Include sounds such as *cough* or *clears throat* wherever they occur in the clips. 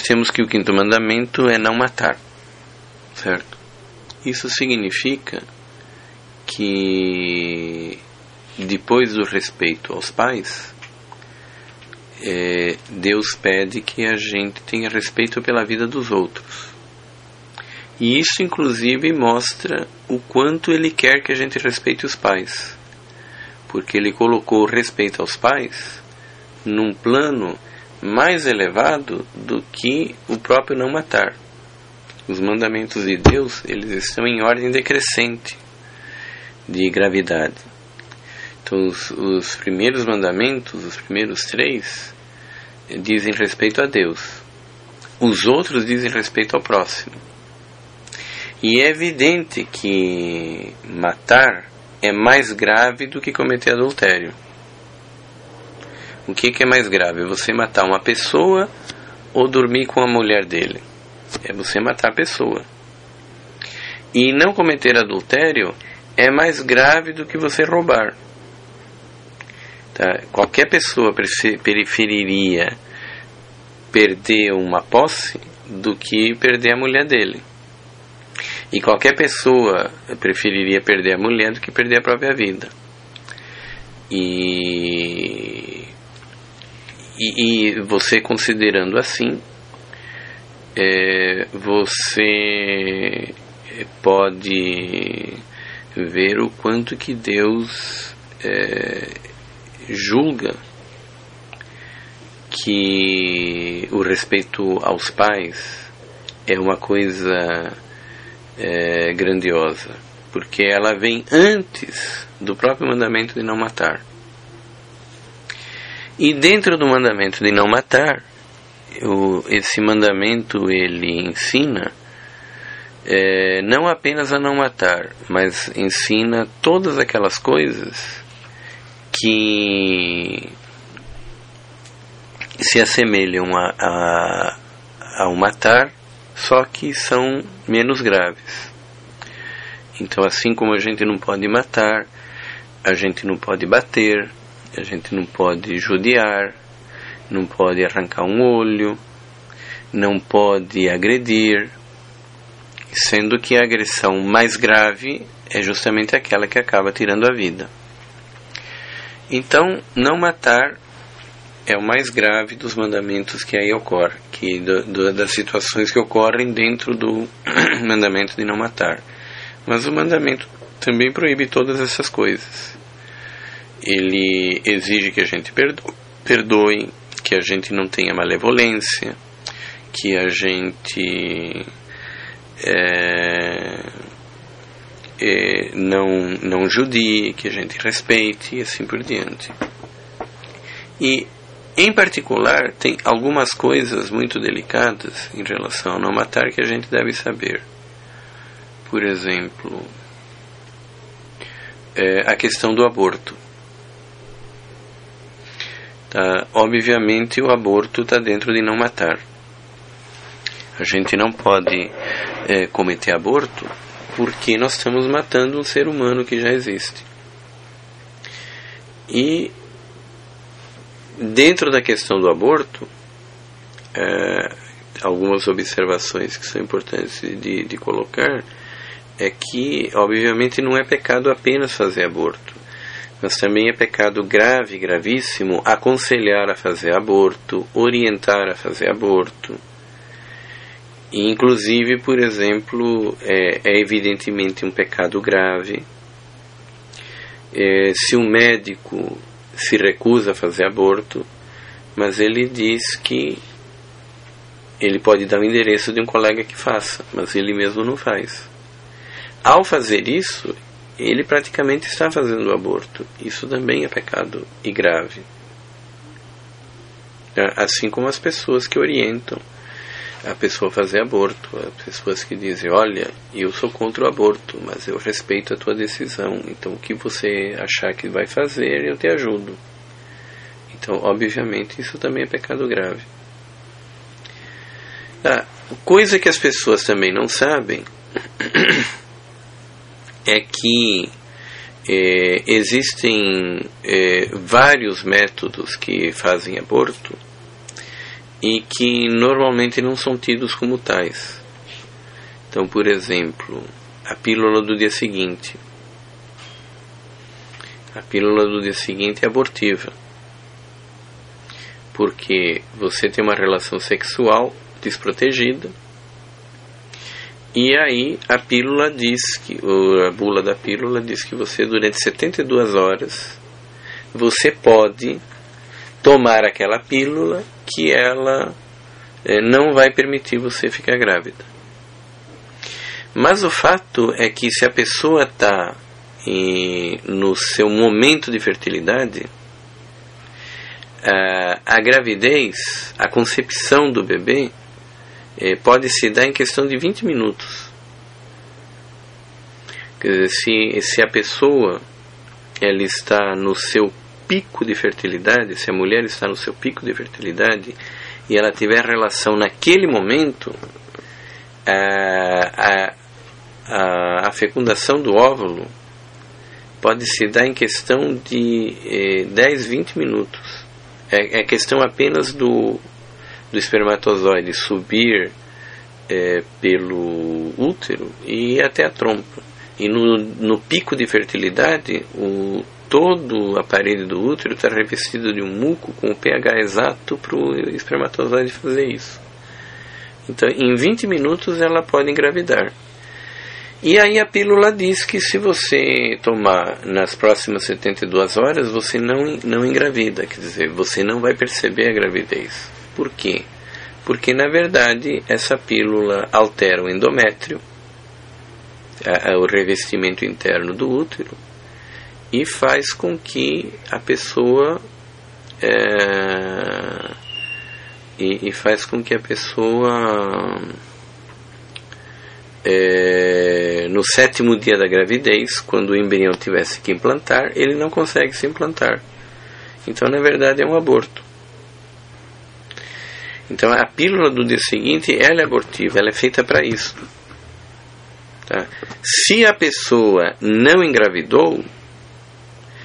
nós temos que o quinto mandamento é não matar, certo? Isso significa que depois do respeito aos pais, é, Deus pede que a gente tenha respeito pela vida dos outros. E isso, inclusive, mostra o quanto Ele quer que a gente respeite os pais. Porque Ele colocou o respeito aos pais num plano mais elevado do que o próprio não matar. Os mandamentos de Deus, eles estão em ordem decrescente de gravidade. Então, os, os primeiros mandamentos, os primeiros três, dizem respeito a Deus. Os outros dizem respeito ao próximo. E é evidente que matar é mais grave do que cometer adultério. O que, que é mais grave? Você matar uma pessoa ou dormir com a mulher dele? É você matar a pessoa. E não cometer adultério é mais grave do que você roubar. Tá? Qualquer pessoa preferiria perder uma posse do que perder a mulher dele. E qualquer pessoa preferiria perder a mulher do que perder a própria vida. E, e, e você considerando assim, é, você pode ver o quanto que Deus é, julga que o respeito aos pais é uma coisa é, grandiosa, porque ela vem antes do próprio mandamento de não matar. E dentro do mandamento de não matar, esse mandamento ele ensina é, não apenas a não matar, mas ensina todas aquelas coisas que se assemelham a, a, ao matar só que são menos graves. Então, assim como a gente não pode matar, a gente não pode bater, a gente não pode judiar, não pode arrancar um olho, não pode agredir, sendo que a agressão mais grave é justamente aquela que acaba tirando a vida. Então, não matar é o mais grave dos mandamentos que aí ocorre, que do, do, das situações que ocorrem dentro do *clears throat* mandamento de não matar. Mas o mandamento também proíbe todas essas coisas. Ele exige que a gente perdoe, que a gente não tenha malevolência, que a gente é, é, não, não judie, que a gente respeite e assim por diante. E em particular, tem algumas coisas muito delicadas em relação ao não matar que a gente deve saber. Por exemplo, é, a questão do aborto. Tá? Obviamente, o aborto está dentro de não matar. A gente não pode é, cometer aborto porque nós estamos matando um ser humano que já existe. E Dentro da questão do aborto, é, algumas observações que são importantes de, de colocar é que, obviamente, não é pecado apenas fazer aborto, mas também é pecado grave, gravíssimo, aconselhar a fazer aborto, orientar a fazer aborto. E, inclusive, por exemplo, é, é evidentemente um pecado grave é, se um médico se recusa a fazer aborto, mas ele diz que ele pode dar o endereço de um colega que faça, mas ele mesmo não faz. Ao fazer isso, ele praticamente está fazendo aborto. Isso também é pecado e grave. Assim como as pessoas que orientam a pessoa fazer aborto, as pessoas que dizem, olha, eu sou contra o aborto, mas eu respeito a tua decisão, então o que você achar que vai fazer, eu te ajudo. Então, obviamente, isso também é pecado grave. Ah, coisa que as pessoas também não sabem *clears throat* é que é, existem é, vários métodos que fazem aborto e que normalmente não são tidos como tais. Então, por exemplo, a pílula do dia seguinte. A pílula do dia seguinte é abortiva. Porque você tem uma relação sexual desprotegida. E aí a pílula diz que, a bula da pílula diz que você durante 72 horas você pode tomar aquela pílula que ela é, não vai permitir você ficar grávida. Mas o fato é que se a pessoa está no seu momento de fertilidade, a, a gravidez, a concepção do bebê, é, pode se dar em questão de 20 minutos. Quer dizer, se, se a pessoa ela está no seu pico de fertilidade, se a mulher está no seu pico de fertilidade e ela tiver relação naquele momento, a, a, a fecundação do óvulo pode se dar em questão de eh, 10, 20 minutos. É, é questão apenas do, do espermatozoide subir eh, pelo útero e até a trompa. E no, no pico de fertilidade, o, todo o aparelho do útero está revestido de um muco com o pH exato para o espermatozoide fazer isso. Então, em 20 minutos ela pode engravidar. E aí a pílula diz que se você tomar nas próximas 72 horas, você não, não engravida, quer dizer, você não vai perceber a gravidez. Por quê? Porque na verdade essa pílula altera o endométrio, a, a, o revestimento interno do útero, e faz com que a pessoa é, e, e, faz com que a pessoa é, no sétimo dia da gravidez, quando o embrião tivesse que implantar, ele não consegue se implantar. Então, na verdade, é um aborto. Então, a pílula do dia seguinte, ela é abortiva, ela é feita para isso. Tá? Se a pessoa não engravidou,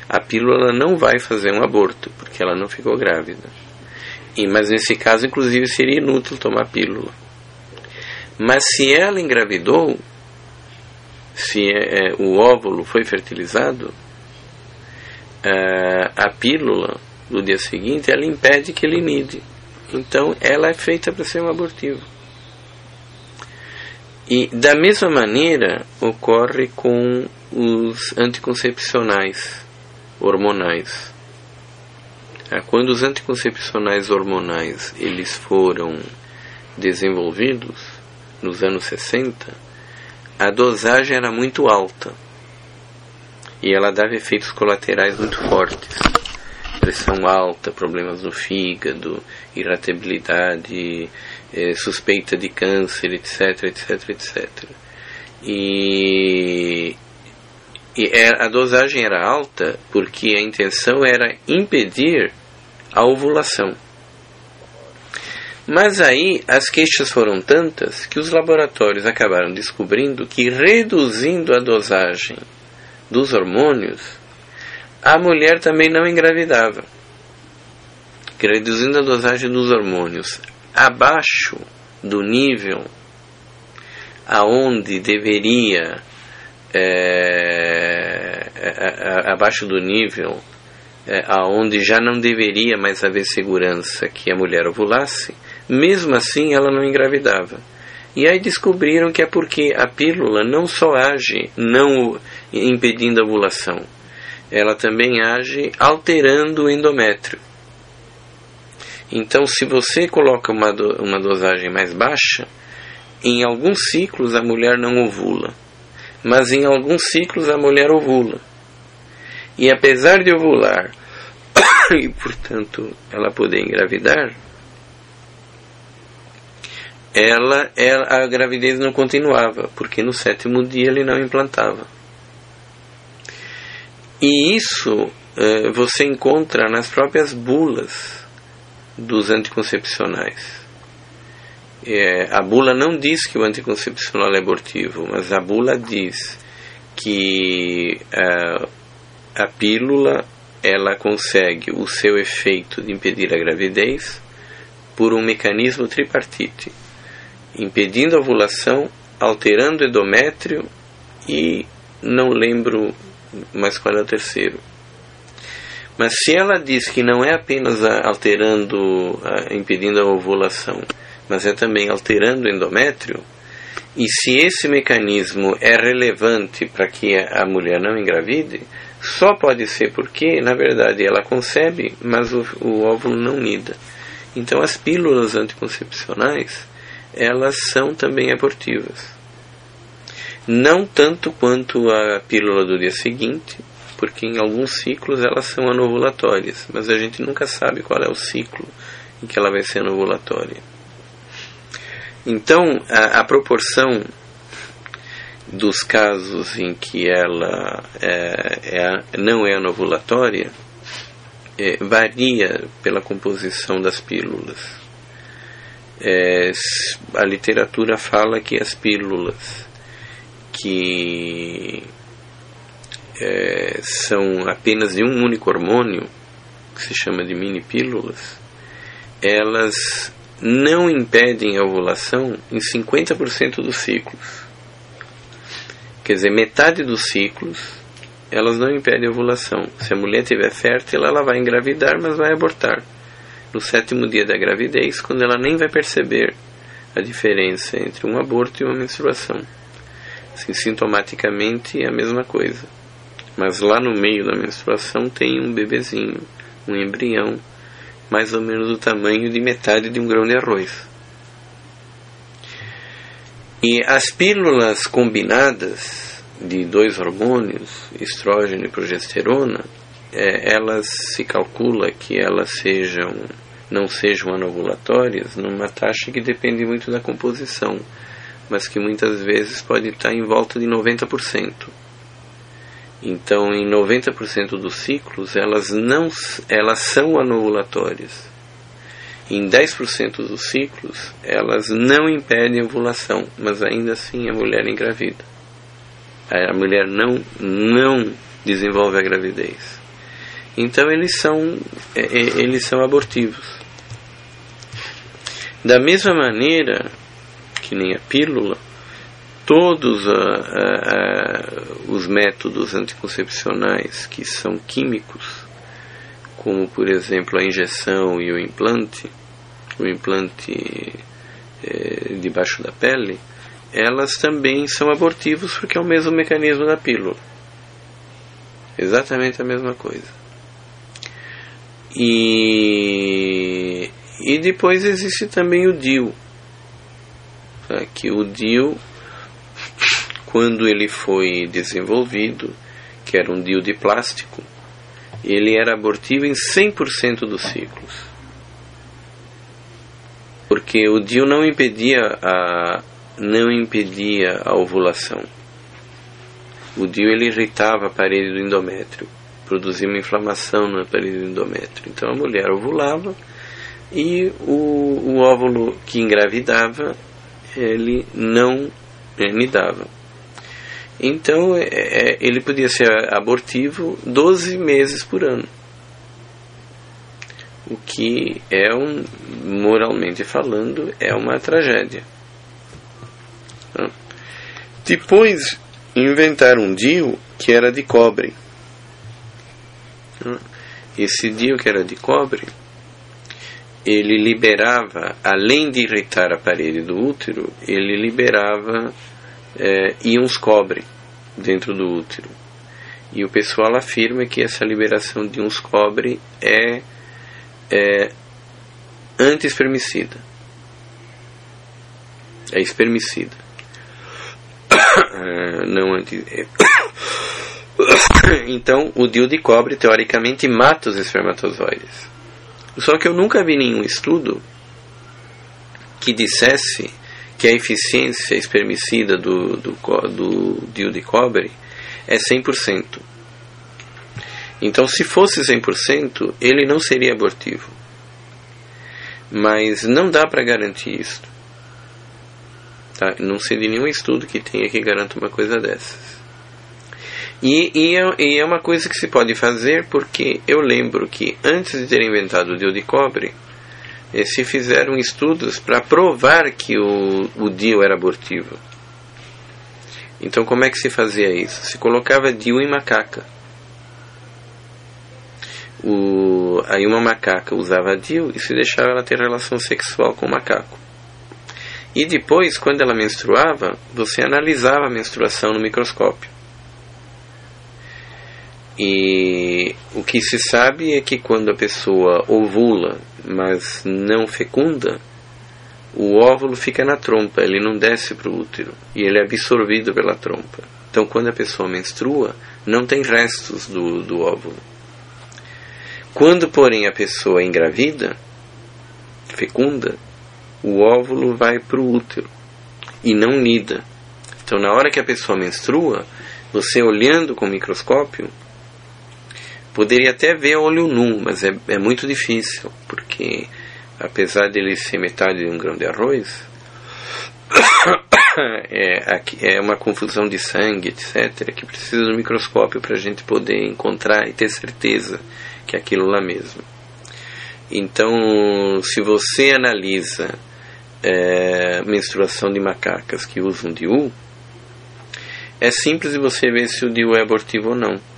a pílula não vai fazer um aborto, porque ela não ficou grávida. E, mas nesse caso, inclusive, seria inútil tomar pílula. Mas se ela engravidou, se é, é, o óvulo foi fertilizado, é, a pílula do dia seguinte ela impede que ele nide. Então ela é feita para ser um abortivo. E da mesma maneira ocorre com os anticoncepcionais hormonais. É, quando os anticoncepcionais hormonais eles foram desenvolvidos, nos anos 60, a dosagem era muito alta e ela dava efeitos colaterais muito fortes. Pressão alta, problemas no fígado, irritabilidade, eh, suspeita de câncer, etc, etc, etc. E, e é, a dosagem era alta porque a intenção era impedir a ovulação. Mas aí as queixas foram tantas que os laboratórios acabaram descobrindo que reduzindo a dosagem dos hormônios, a mulher também não engravidava. Reduzindo a dosagem dos hormônios abaixo do nível aonde deveria é, abaixo do nível é, aonde já não deveria mais haver segurança que a mulher ovulasse, mesmo assim, ela não engravidava. E aí descobriram que é porque a pílula não só age não impedindo a ovulação, ela também age alterando o endométrio. Então, se você coloca uma, do, uma dosagem mais baixa, em alguns ciclos a mulher não ovula, mas em alguns ciclos a mulher ovula. E apesar de ovular, *coughs* e portanto ela poder engravidar, ela, ela, a gravidez não continuava, porque no sétimo dia ele não implantava. E isso eh, você encontra nas próprias bulas dos anticoncepcionais. É, a bula não diz que o anticoncepcional é abortivo, mas a bula diz que uh, a pílula ela consegue o seu efeito de impedir a gravidez por um mecanismo tripartite, impedindo a ovulação, alterando o endométrio e não lembro mais qual é o terceiro. Mas se ela diz que não é apenas alterando, impedindo a ovulação, mas é também alterando o endométrio, e se esse mecanismo é relevante para que a mulher não engravide, só pode ser porque, na verdade, ela concebe, mas o, o óvulo não nida. Então, as pílulas anticoncepcionais, elas são também abortivas. Não tanto quanto a pílula do dia seguinte, porque em alguns ciclos elas são anovulatórias, mas a gente nunca sabe qual é o ciclo em que ela vai ser anovulatória. Então, a, a proporção dos casos em que ela é, é, não é anovulatória é, varia pela composição das pílulas. É, a literatura fala que as pílulas que é, são apenas de um único hormônio, que se chama de mini pílulas, elas não impedem a ovulação em 50% dos ciclos. Quer dizer, metade dos ciclos elas não impedem a ovulação. Se a mulher estiver fértil, ela vai engravidar, mas vai abortar. No sétimo dia da gravidez, quando ela nem vai perceber a diferença entre um aborto e uma menstruação. Assim, sintomaticamente é a mesma coisa. Mas lá no meio da menstruação tem um bebezinho, um embrião, mais ou menos do tamanho de metade de um grão de arroz. E as pílulas combinadas de dois hormônios, estrógeno e progesterona, é, elas se calcula que elas sejam não sejam anovulatórias numa taxa que depende muito da composição, mas que muitas vezes pode estar em volta de 90%. Então, em 90% dos ciclos, elas não elas são anovulatórias. Em 10% dos ciclos, elas não impedem a ovulação, mas ainda assim a mulher engravida. A mulher não não desenvolve a gravidez. Então eles são é, é, eles são abortivos. Da mesma maneira que nem a pílula, todos a, a, a, os métodos anticoncepcionais que são químicos, como por exemplo a injeção e o implante, o implante é, debaixo da pele, elas também são abortivos porque é o mesmo mecanismo da pílula. Exatamente a mesma coisa. E, e depois existe também o DIU. Tá? Que o DIU quando ele foi desenvolvido, que era um DIU de plástico, ele era abortivo em 100% dos ciclos. Porque o DIU não impedia a não impedia a ovulação. O DIU ele irritava a parede do endométrio, produzia uma inflamação na parede do endométrio. Então a mulher ovulava e o, o óvulo que engravidava ele não nidava. Então é, é, ele podia ser abortivo 12 meses por ano. O que é um, moralmente falando, é uma tragédia. Depois inventaram um DIU que era de cobre. Esse DIU que era de cobre, ele liberava, além de irritar a parede do útero, ele liberava é, íons cobre dentro do útero. E o pessoal afirma que essa liberação de íons cobre é, é anti-espermicida. É espermicida. *coughs* É, não anti. É. *coughs* Então, o DIU de cobre teoricamente mata os espermatozoides. Só que eu nunca vi nenhum estudo que dissesse que a eficiência espermicida do, do, do DIU de cobre é 100%. Então, se fosse 100%, ele não seria abortivo. Mas não dá para garantir isso. Tá? Não sei de nenhum estudo que tenha que garanta uma coisa dessas. E, e, é, e, é, uma coisa que se pode fazer porque eu lembro que antes de ter inventado o DIU de cobre, se fizeram estudos para provar que o, o era abortivo. Então, como é que se fazia isso? Se colocava DIU em macaca. O, aí uma macaca usava DIU e se deixava ela ter relação sexual com o macaco. E depois, quando ela menstruava, você analisava a menstruação no microscópio. E o que se sabe é que quando a pessoa ovula, mas não fecunda, o óvulo fica na trompa, ele não desce para o útero e ele é absorvido pela trompa. Então, quando a pessoa menstrua, não tem restos do, do óvulo. Quando, porém, a pessoa engravida, fecunda, o óvulo vai para o útero e não nida. Então, na hora que a pessoa menstrua, você olhando com o microscópio, poderia até ver olho nu, mas é, é muito difícil, porque apesar dele ser metade de um grão de arroz, *coughs* é, é uma confusão de sangue, etc., que precisa do microscópio para a gente poder encontrar e ter certeza que é aquilo lá mesmo. Então, se você analisa é, menstruação de macacas que usam DIU, é simples de você ver se o DIU é abortivo ou não.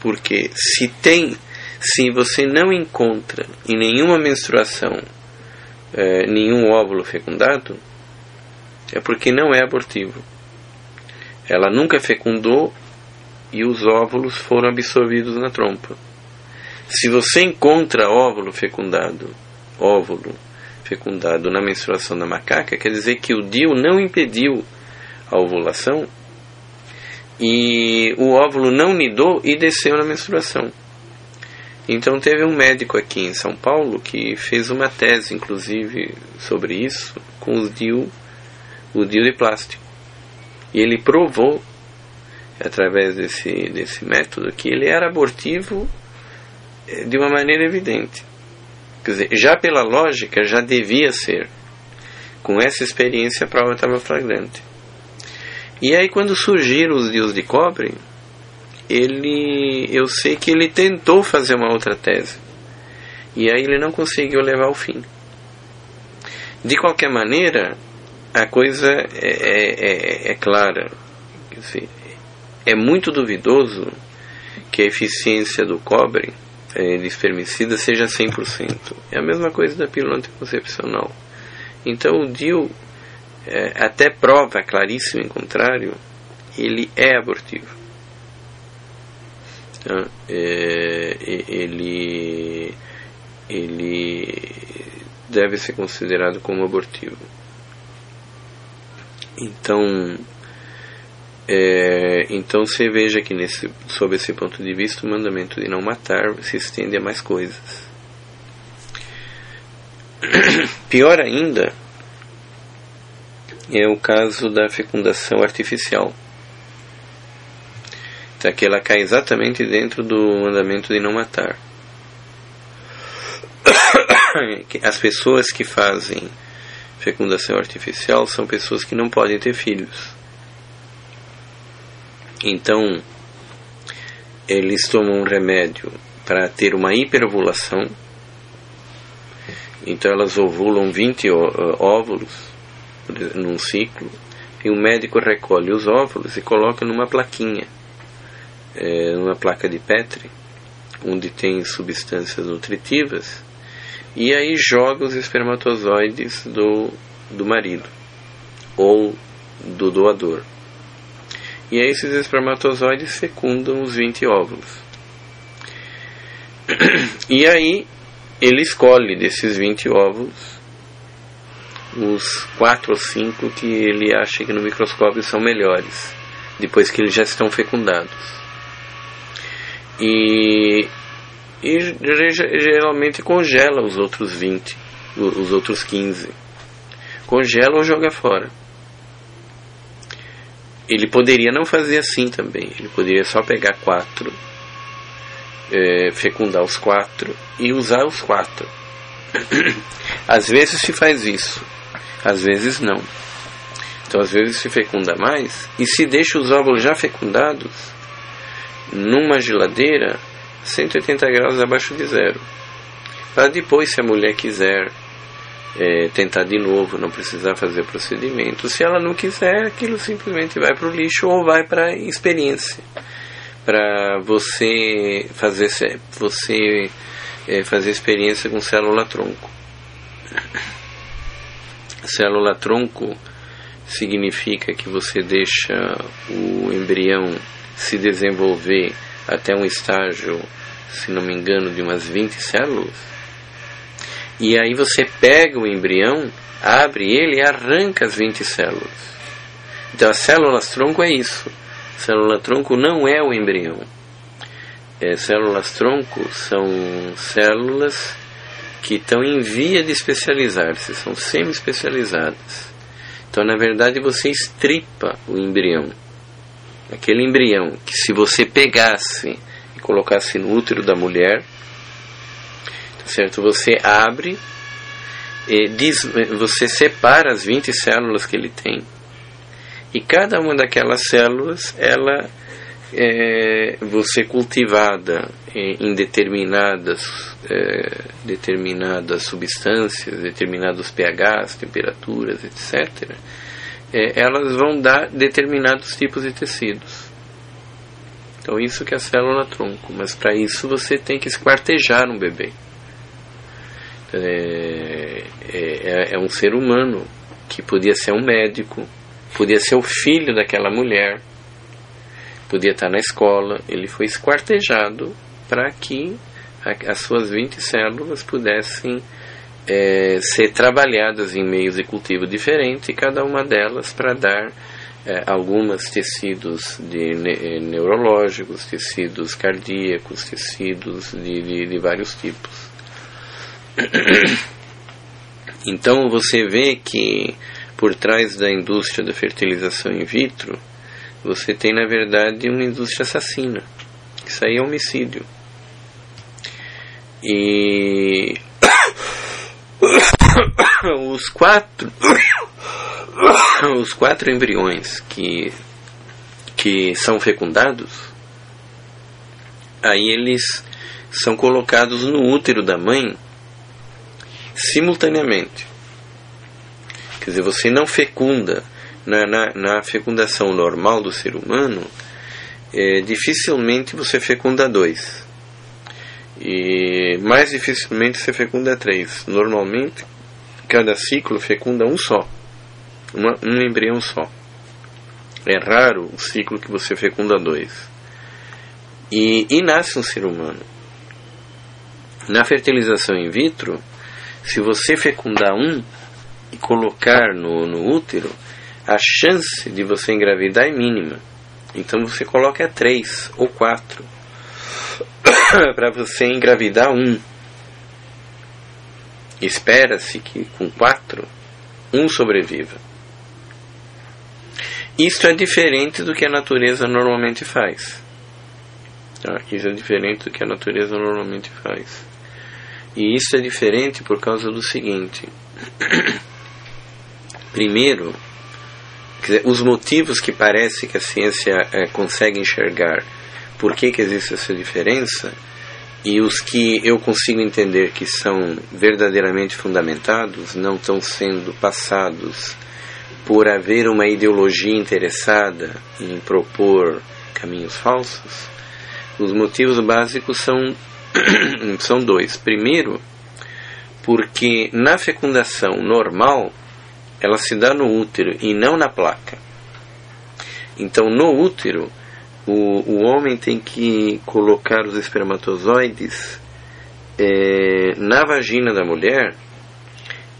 Porque se tem, se você não encontra em nenhuma menstruação é, nenhum óvulo fecundado, é porque não é abortivo. Ela nunca fecundou e os óvulos foram absorvidos na trompa. Se você encontra óvulo fecundado, óvulo fecundado na menstruação da macaca, quer dizer que o DIU não impediu a ovulação e o óvulo não nidou e desceu na menstruação. Então teve um médico aqui em São Paulo que fez uma tese, inclusive, sobre isso, com o DIU, o DIU de plástico. E ele provou, através desse, desse método, que ele era abortivo eh, de uma maneira evidente. Quer dizer, já pela lógica, já devia ser. Com essa experiência, a prova estava flagrante. E aí, quando surgiram os dios de cobre, ele, eu sei que ele tentou fazer uma outra tese. E aí ele não conseguiu levar ao fim. De qualquer maneira, a coisa é, é, é, é clara. É muito duvidoso que a eficiência do cobre é, de espermicida seja 100%. É a mesma coisa da pílula anticoncepcional. Então o DIU, é, até prova claríssima em contrário, ele é abortivo. É, ele, ele deve ser considerado como abortivo. Então, é, então você veja que nesse, sob esse ponto de vista o mandamento de não matar se estende a mais coisas. *coughs* Pior ainda é o caso da fecundação artificial. Então, que ela cai exatamente dentro do mandamento de não matar. *coughs* As pessoas que fazem fecundação artificial são pessoas que não podem ter filhos. Então, eles tomam um remédio para ter uma hiperovulação. Então, elas ovulam 20 óvulos num ciclo. E o médico recolhe os óvulos e coloca numa plaquinha, é, numa placa de Petri, onde tem substâncias nutritivas. E aí joga os espermatozoides do, do marido ou do doador. E aí esses espermatozoides fecundam os 20 óvulos. *clears throat* E aí ele escolhe desses 20 óvulos os 4 ou 5 que ele acha que no microscópio são melhores, depois que eles já estão fecundados. E, e geralmente congela os outros 20, os outros 15. Congela ou joga fora. Ele poderia não fazer assim também. Ele poderia só pegar quatro, é, fecundar os quatro e usar os quatro. *coughs* às vezes se faz isso, às vezes não. Então, às vezes se fecunda mais e se deixa os óvulos já fecundados numa geladeira 180 graus abaixo de zero. Para depois, se a mulher quiser é, tentar de novo, não precisar fazer procedimento. Se ela não quiser, aquilo simplesmente vai para o lixo ou vai para experiência, para você fazer você é, fazer experiência com célula tronco. Célula tronco significa que você deixa o embrião se desenvolver até um estágio, se não me engano, de umas 20 células e aí você pega o embrião, abre ele e arranca as 20 células. Então, as células tronco é isso. Célula tronco não é o embrião. É, células tronco são células que estão em via de especializar-se, são semi-especializadas. Então, na verdade, você estripa o embrião. Aquele embrião que, se você pegasse e colocasse no útero da mulher, certo? Você abre e diz, você separa as 20 células que ele tem. E cada uma daquelas células, ela é, você cultivada em determinadas é, determinadas substâncias, determinados pHs, temperaturas, etc. É, elas vão dar determinados tipos de tecidos. Então isso que é a célula tronco, mas para isso você tem que esquartejar um bebê. É, é, é um ser humano que podia ser um médico, podia ser o filho daquela mulher, podia estar na escola. Ele foi esquartejado para que a, as suas 20 células pudessem é, ser trabalhadas em meios de cultivo diferentes, cada uma delas para dar é, algumas tecidos de ne é, neurológicos, tecidos cardíacos, tecidos de, de, de vários tipos. Então você vê que por trás da indústria da fertilização in vitro, você tem na verdade uma indústria assassina. Isso aí é homicídio. E *coughs* os quatro *coughs* os quatro embriões que que são fecundados, aí eles são colocados no útero da mãe simultaneamente. Quer dizer, você não fecunda na, na, na fecundação normal do ser humano, é, dificilmente você fecunda dois. E mais dificilmente você fecunda três. Normalmente, cada ciclo fecunda um só, uma, um embrião só. É raro o ciclo que você fecunda dois. E, e nasce um ser humano. Na fertilização in vitro, se você fecundar um e colocar no, no útero, a chance de você engravidar é mínima. Então você coloca três ou quatro *coughs* para você engravidar um. Espera-se que com quatro um sobreviva. Isso é diferente do que a natureza normalmente faz. Isso é diferente do que a natureza normalmente faz. E isso é diferente por causa do seguinte: *coughs* primeiro, dizer, os motivos que parece que a ciência é, consegue enxergar por que, que existe essa diferença e os que eu consigo entender que são verdadeiramente fundamentados não estão sendo passados por haver uma ideologia interessada em propor caminhos falsos. Os motivos básicos são *clears throat* são dois. Primeiro, porque na fecundação normal ela se dá no útero e não na placa. Então, no útero, o, o homem tem que colocar os espermatozoides é, na vagina da mulher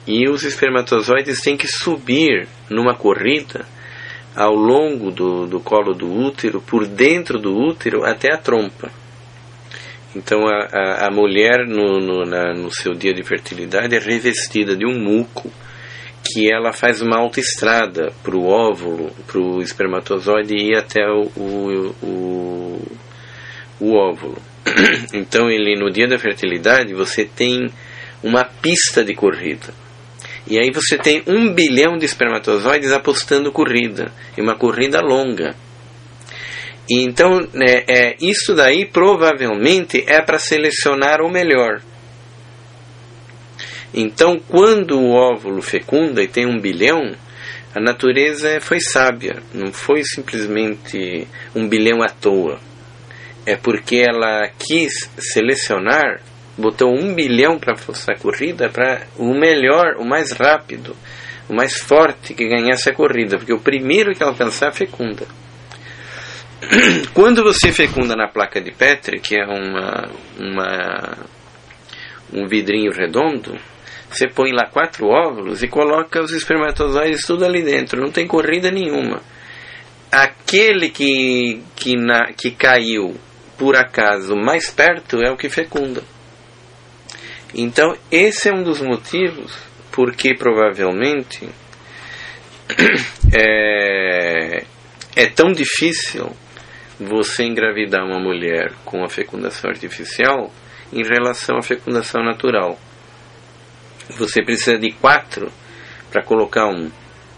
e os espermatozoides têm que subir numa corrida ao longo do, do colo do útero, por dentro do útero, até a trompa. Então a, a, a mulher no, no, na, no seu dia de fertilidade é revestida de um muco que ela faz uma autoestrada para o óvulo, para o espermatozoide ir até o, o, o, o óvulo. *clears throat* Então ele no dia da fertilidade você tem uma pista de corrida. E aí você tem um bilhão de espermatozoides apostando corrida, e uma corrida longa. E então, é, é, isso daí provavelmente é para selecionar o melhor. Então, quando o óvulo fecunda e tem um bilhão, a natureza foi sábia, não foi simplesmente um bilhão à toa. É porque ela quis selecionar, botou um bilhão para a corrida para o melhor, o mais rápido, o mais forte que ganhasse a corrida, porque o primeiro que pensar fecunda. *clears throat* Quando você fecunda na placa de Petri, que é uma, uma um vidrinho redondo, você põe lá quatro óvulos e coloca os espermatozoides tudo ali dentro, não tem corrida nenhuma. Aquele que, que, na, que caiu por acaso mais perto é o que fecunda. Então, esse é um dos motivos porque provavelmente *coughs* é, é tão difícil você engravidar uma mulher com a fecundação artificial em relação à fecundação natural. Você precisa de quatro para colocar um,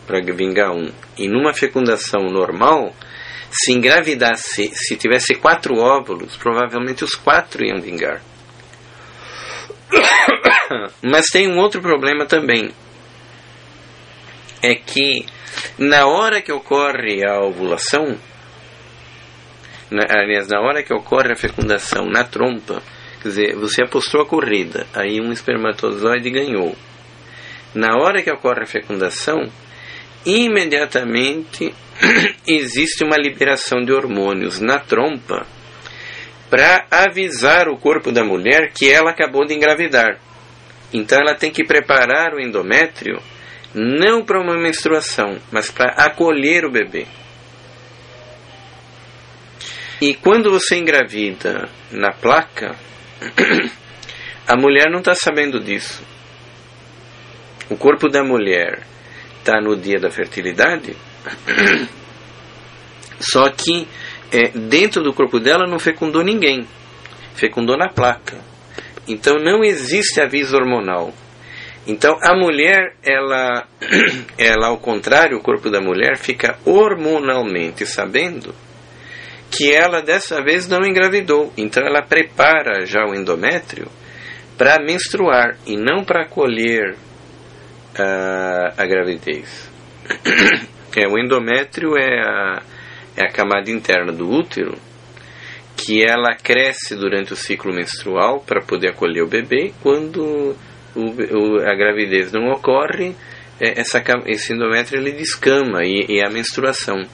para vingar um. E numa fecundação normal, se engravidasse, se tivesse quatro óvulos, provavelmente os quatro iam vingar. *coughs* Mas tem um outro problema também. É que na hora que ocorre a ovulação, na, aliás, na hora que ocorre a fecundação na trompa, quer dizer, você apostou a corrida, aí um espermatozoide ganhou. Na hora que ocorre a fecundação, imediatamente *clears throat* existe uma liberação de hormônios na trompa para avisar o corpo da mulher que ela acabou de engravidar. Então ela tem que preparar o endométrio não para uma menstruação, mas para acolher o bebê. E quando você engravida na placa, a mulher não está sabendo disso. O corpo da mulher está no dia da fertilidade, *clears throat* só que é, dentro do corpo dela não fecundou ninguém, fecundou na placa. Então não existe aviso hormonal. Então a mulher, ela, *clears throat* ela ao contrário, o corpo da mulher fica hormonalmente sabendo que ela dessa vez não engravidou. Então ela prepara já o endométrio para menstruar e não para acolher a, a gravidez. *clears throat* É, o endométrio é a, é a camada interna do útero que ela cresce durante o ciclo menstrual para poder acolher o bebê. Quando o, o, a gravidez não ocorre, é, essa, esse endométrio ele descama e, e a menstruação.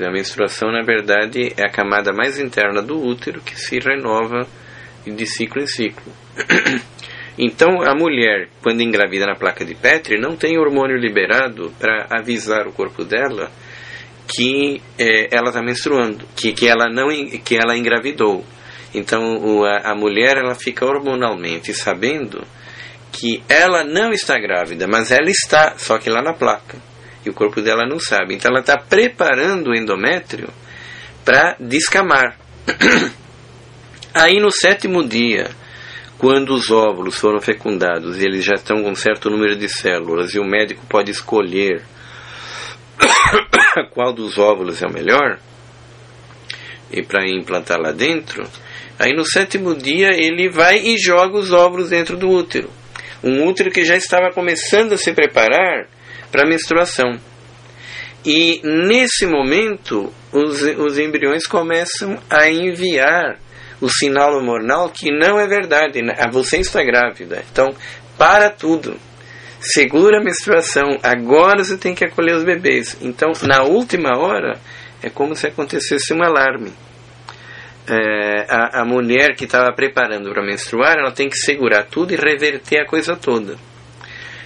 A menstruação, na verdade, é a camada mais interna do útero que se renova de ciclo em ciclo. *clears throat* Então, a mulher, quando engravida na placa de Petri, não tem hormônio liberado para avisar o corpo dela que é, ela está menstruando, que, que, ela não, que ela engravidou. Então, o, a, a mulher ela fica hormonalmente sabendo que ela não está grávida, mas ela está, só que lá na placa e o corpo dela não sabe. Então ela está preparando o endométrio para descamar. *clears throat* Aí no sétimo dia, quando os óvulos foram fecundados e eles já estão com um certo número de células e o médico pode escolher *coughs* qual dos óvulos é o melhor e para implantar lá dentro, aí no sétimo dia ele vai e joga os óvulos dentro do útero. Um útero que já estava começando a se preparar para a menstruação. E nesse momento, os, os embriões começam a enviar o sinal hormonal que não é verdade, né? ah, você está grávida. Então, para tudo. Segura a menstruação. Agora você tem que acolher os bebês. Então, na última hora, é como se acontecesse um alarme. É, a, a mulher que estava preparando para menstruar, ela tem que segurar tudo e reverter a coisa toda.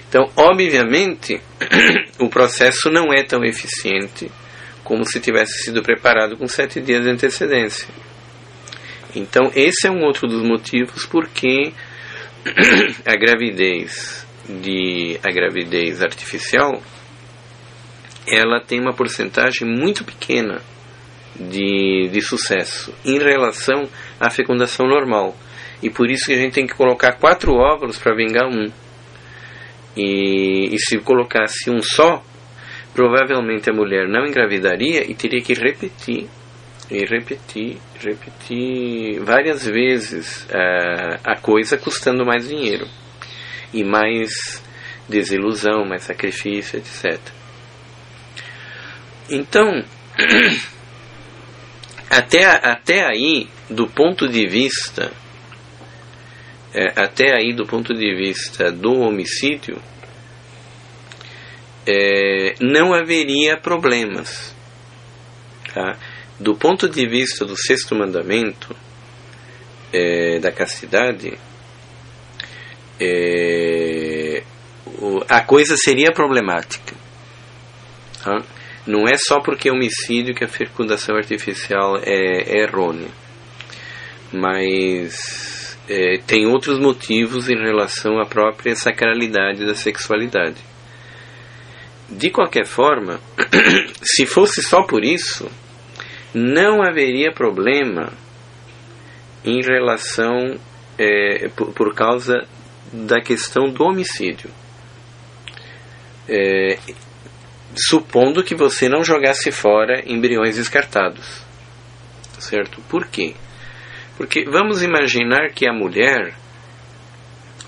Então, obviamente, *clears throat* o processo não é tão eficiente como se tivesse sido preparado com sete dias de antecedência. Então, esse é um outro dos motivos porque *clears throat* a gravidez de a gravidez artificial ela tem uma porcentagem muito pequena de, de sucesso em relação à fecundação normal. E por isso que a gente tem que colocar quatro óvulos para vingar um. E, e se colocasse um só, provavelmente a mulher não engravidaria e teria que repetir e repetir, repetir várias vezes uh, a coisa custando mais dinheiro. e mais desilusão, mais sacrifício, etc. Então, *clears throat* até, até aí, do ponto de vista, é, até aí do ponto de vista do homicídio, é, não haveria problemas. Tá? Do ponto de vista do sexto mandamento, é, da castidade, é, a coisa seria problemática. Tá? Não é só porque é homicídio que a fecundação artificial é, é errônea, mas é, tem outros motivos em relação à própria sacralidade da sexualidade. De qualquer forma, *clears throat* se fosse só por isso, não haveria problema em relação é, por, por, causa da questão do homicídio. É, supondo que você não jogasse fora embriões descartados. Certo? Por quê? Porque vamos imaginar que a mulher,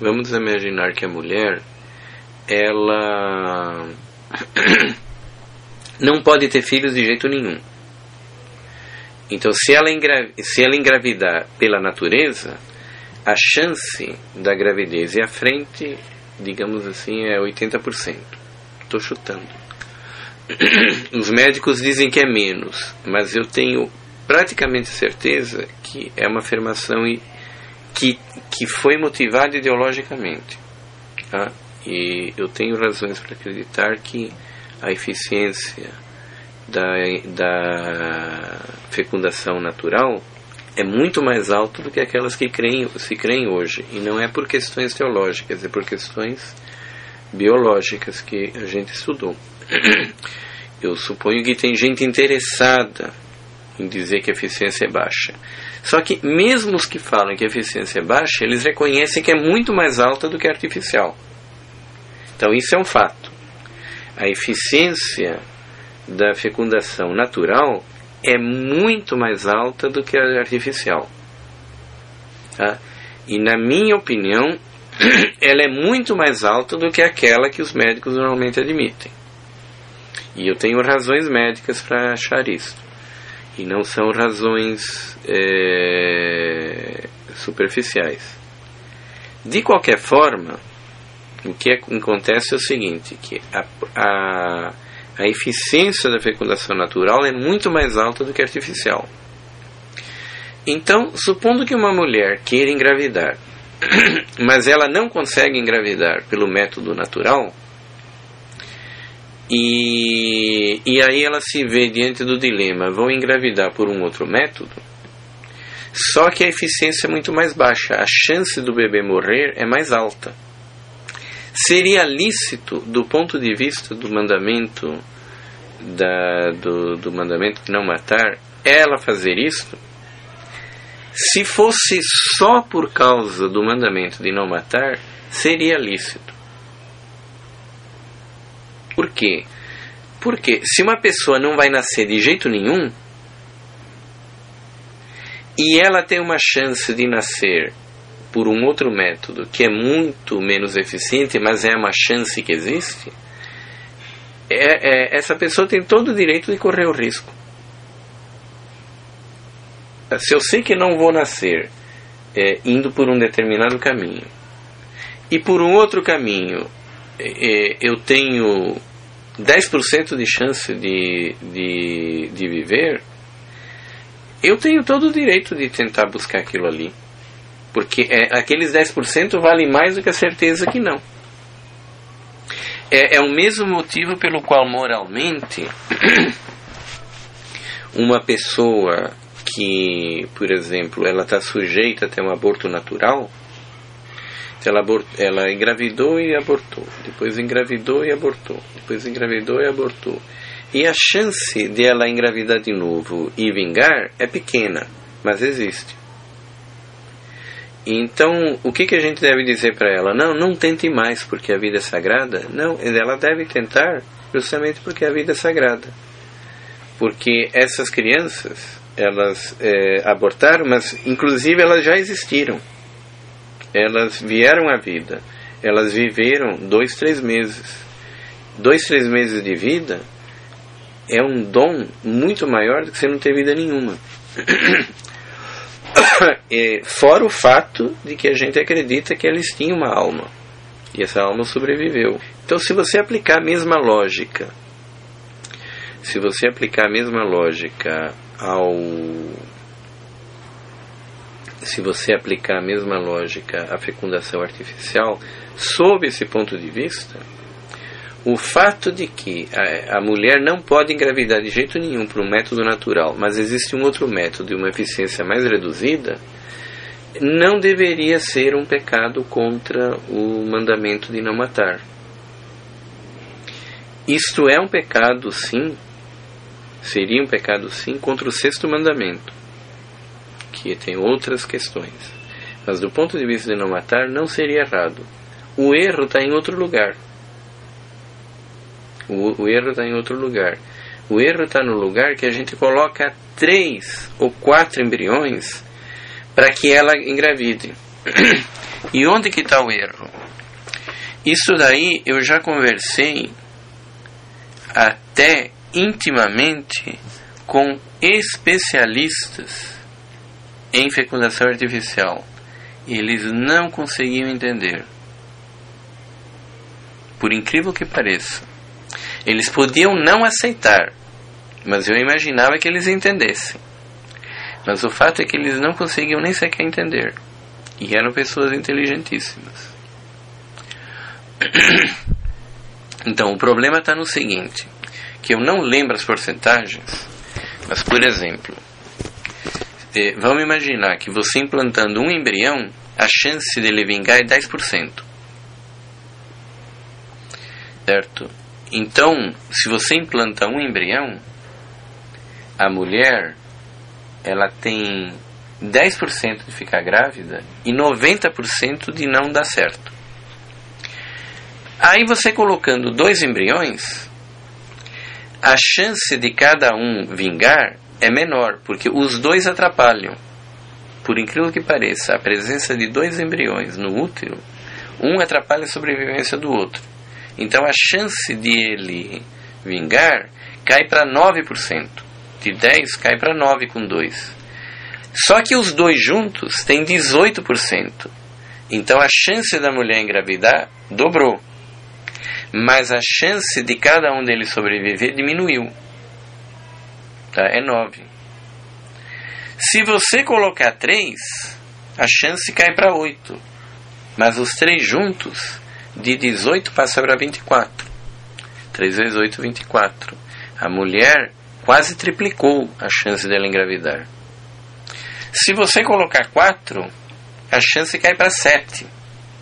vamos imaginar que a mulher, ela *clears throat* não pode ter filhos de jeito nenhum. Então, se ela, se ela engravidar pela natureza, a chance da gravidez ir à frente, digamos assim, é 80%. Estou chutando. *clears throat* Os médicos dizem que é menos, mas eu tenho praticamente certeza que é uma afirmação que, que foi motivada ideologicamente. Tá? E eu tenho razões para acreditar que a eficiência da, da fecundação natural é muito mais alta do que aquelas que creem, se creem hoje. E não é por questões teológicas, é por questões biológicas que a gente estudou. *clears throat* Eu suponho que tem gente interessada em dizer que a eficiência é baixa. Só que, mesmo os que falam que a eficiência é baixa, eles reconhecem que é muito mais alta do que a artificial. Então, isso é um fato. A eficiência da fecundação natural é muito mais alta do que a artificial. Tá? E, na minha opinião, *clears throat* ela é muito mais alta do que aquela que os médicos normalmente admitem. E eu tenho razões médicas para achar isso. E não são razões é, superficiais. De qualquer forma, o que acontece é o seguinte, que a, a, a eficiência da fecundação natural é muito mais alta do que artificial. Então, supondo que uma mulher queira engravidar *clears throat* mas ela não consegue engravidar pelo método natural, e, e aí ela se vê diante do dilema: vou engravidar por um outro método? Só que a eficiência é muito mais baixa, a chance do bebê morrer é mais alta. Seria lícito, do ponto de vista do mandamento da, do, do mandamento de não matar, ela fazer isso? Se fosse só por causa do mandamento de não matar, seria lícito. Por quê? Porque se uma pessoa não vai nascer de jeito nenhum, e ela tem uma chance de nascer por um outro método que é muito menos eficiente, mas é uma chance que existe, é, é, essa pessoa tem todo o direito de correr o risco se eu sei que não vou nascer é, indo por um determinado caminho e por um outro caminho é, eu tenho 10% de chance de, de, de viver, eu tenho todo o direito de tentar buscar aquilo ali. Porque é, aqueles 10% valem mais do que a certeza que não. É, é o mesmo motivo pelo qual, moralmente, *clears throat* uma pessoa que, por exemplo, ela está sujeita a ter um aborto natural, ela, ela engravidou e abortou, depois engravidou e abortou, depois engravidou e abortou. E a chance de ela engravidar de novo e vingar é pequena, mas existe. Então, o que, que a gente deve dizer para ela? Não, não tente mais porque a vida é sagrada. Não, ela deve tentar justamente porque a vida é sagrada. Porque essas crianças, elas é, abortaram, mas inclusive elas já existiram. Elas vieram à vida. elas viveram dois, três meses. Dois, três meses de vida é um dom muito maior do que você não ter vida nenhuma. é, *coughs* fora o fato de que a gente acredita que eles tinham uma alma. E essa alma sobreviveu. Então, se você aplicar a mesma lógica, se você aplicar a mesma lógica ao. Se você aplicar a mesma lógica à fecundação artificial, sob esse ponto de vista, o fato de que a, a, mulher não pode engravidar de jeito nenhum por um método natural, mas existe um outro método de uma eficiência mais reduzida, não deveria ser um pecado contra o mandamento de não matar. Isto é um pecado, sim, seria um pecado, sim, contra o sexto mandamento, que tem outras questões. Mas do ponto de vista de não matar, não seria errado. O erro está em outro lugar. O, o erro está em outro lugar. O erro está no lugar que a gente coloca três ou quatro embriões para que ela engravide. *clears throat* e onde que está o erro? Isso daí eu já conversei até intimamente com especialistas em fecundação artificial. Eles não conseguiam entender. Por incrível que pareça. Eles podiam não aceitar, mas eu imaginava que eles entendessem. Mas o fato é que eles não conseguiam nem sequer entender. E eram pessoas inteligentíssimas. *coughs* Então, o problema está no seguinte: que eu não lembro as porcentagens, mas, por exemplo, eh, vamos imaginar que você implantando um embrião, a chance dele vingar é 10%. Certo? Então, se você implanta um embrião, a mulher ela tem 10% de ficar grávida e 90% de não dar certo. Aí você colocando dois embriões, a chance de cada um vingar é menor, porque os dois atrapalham. Por incrível que pareça, a presença de dois embriões no útero, um atrapalha a sobrevivência do outro. Então a chance de ele vingar cai para 9%. De 10 cai para 9 com 2. Só que os dois juntos têm 18%. Então a chance da mulher engravidar dobrou. Mas a chance de cada um deles sobreviver diminuiu. Tá? É 9. Se você colocar 3, a chance cai para 8. Mas os três juntos de 18 passa para 24. 3 vezes 8, 24. A mulher quase triplicou a chance dela engravidar. Se você colocar 4, a chance cai para 7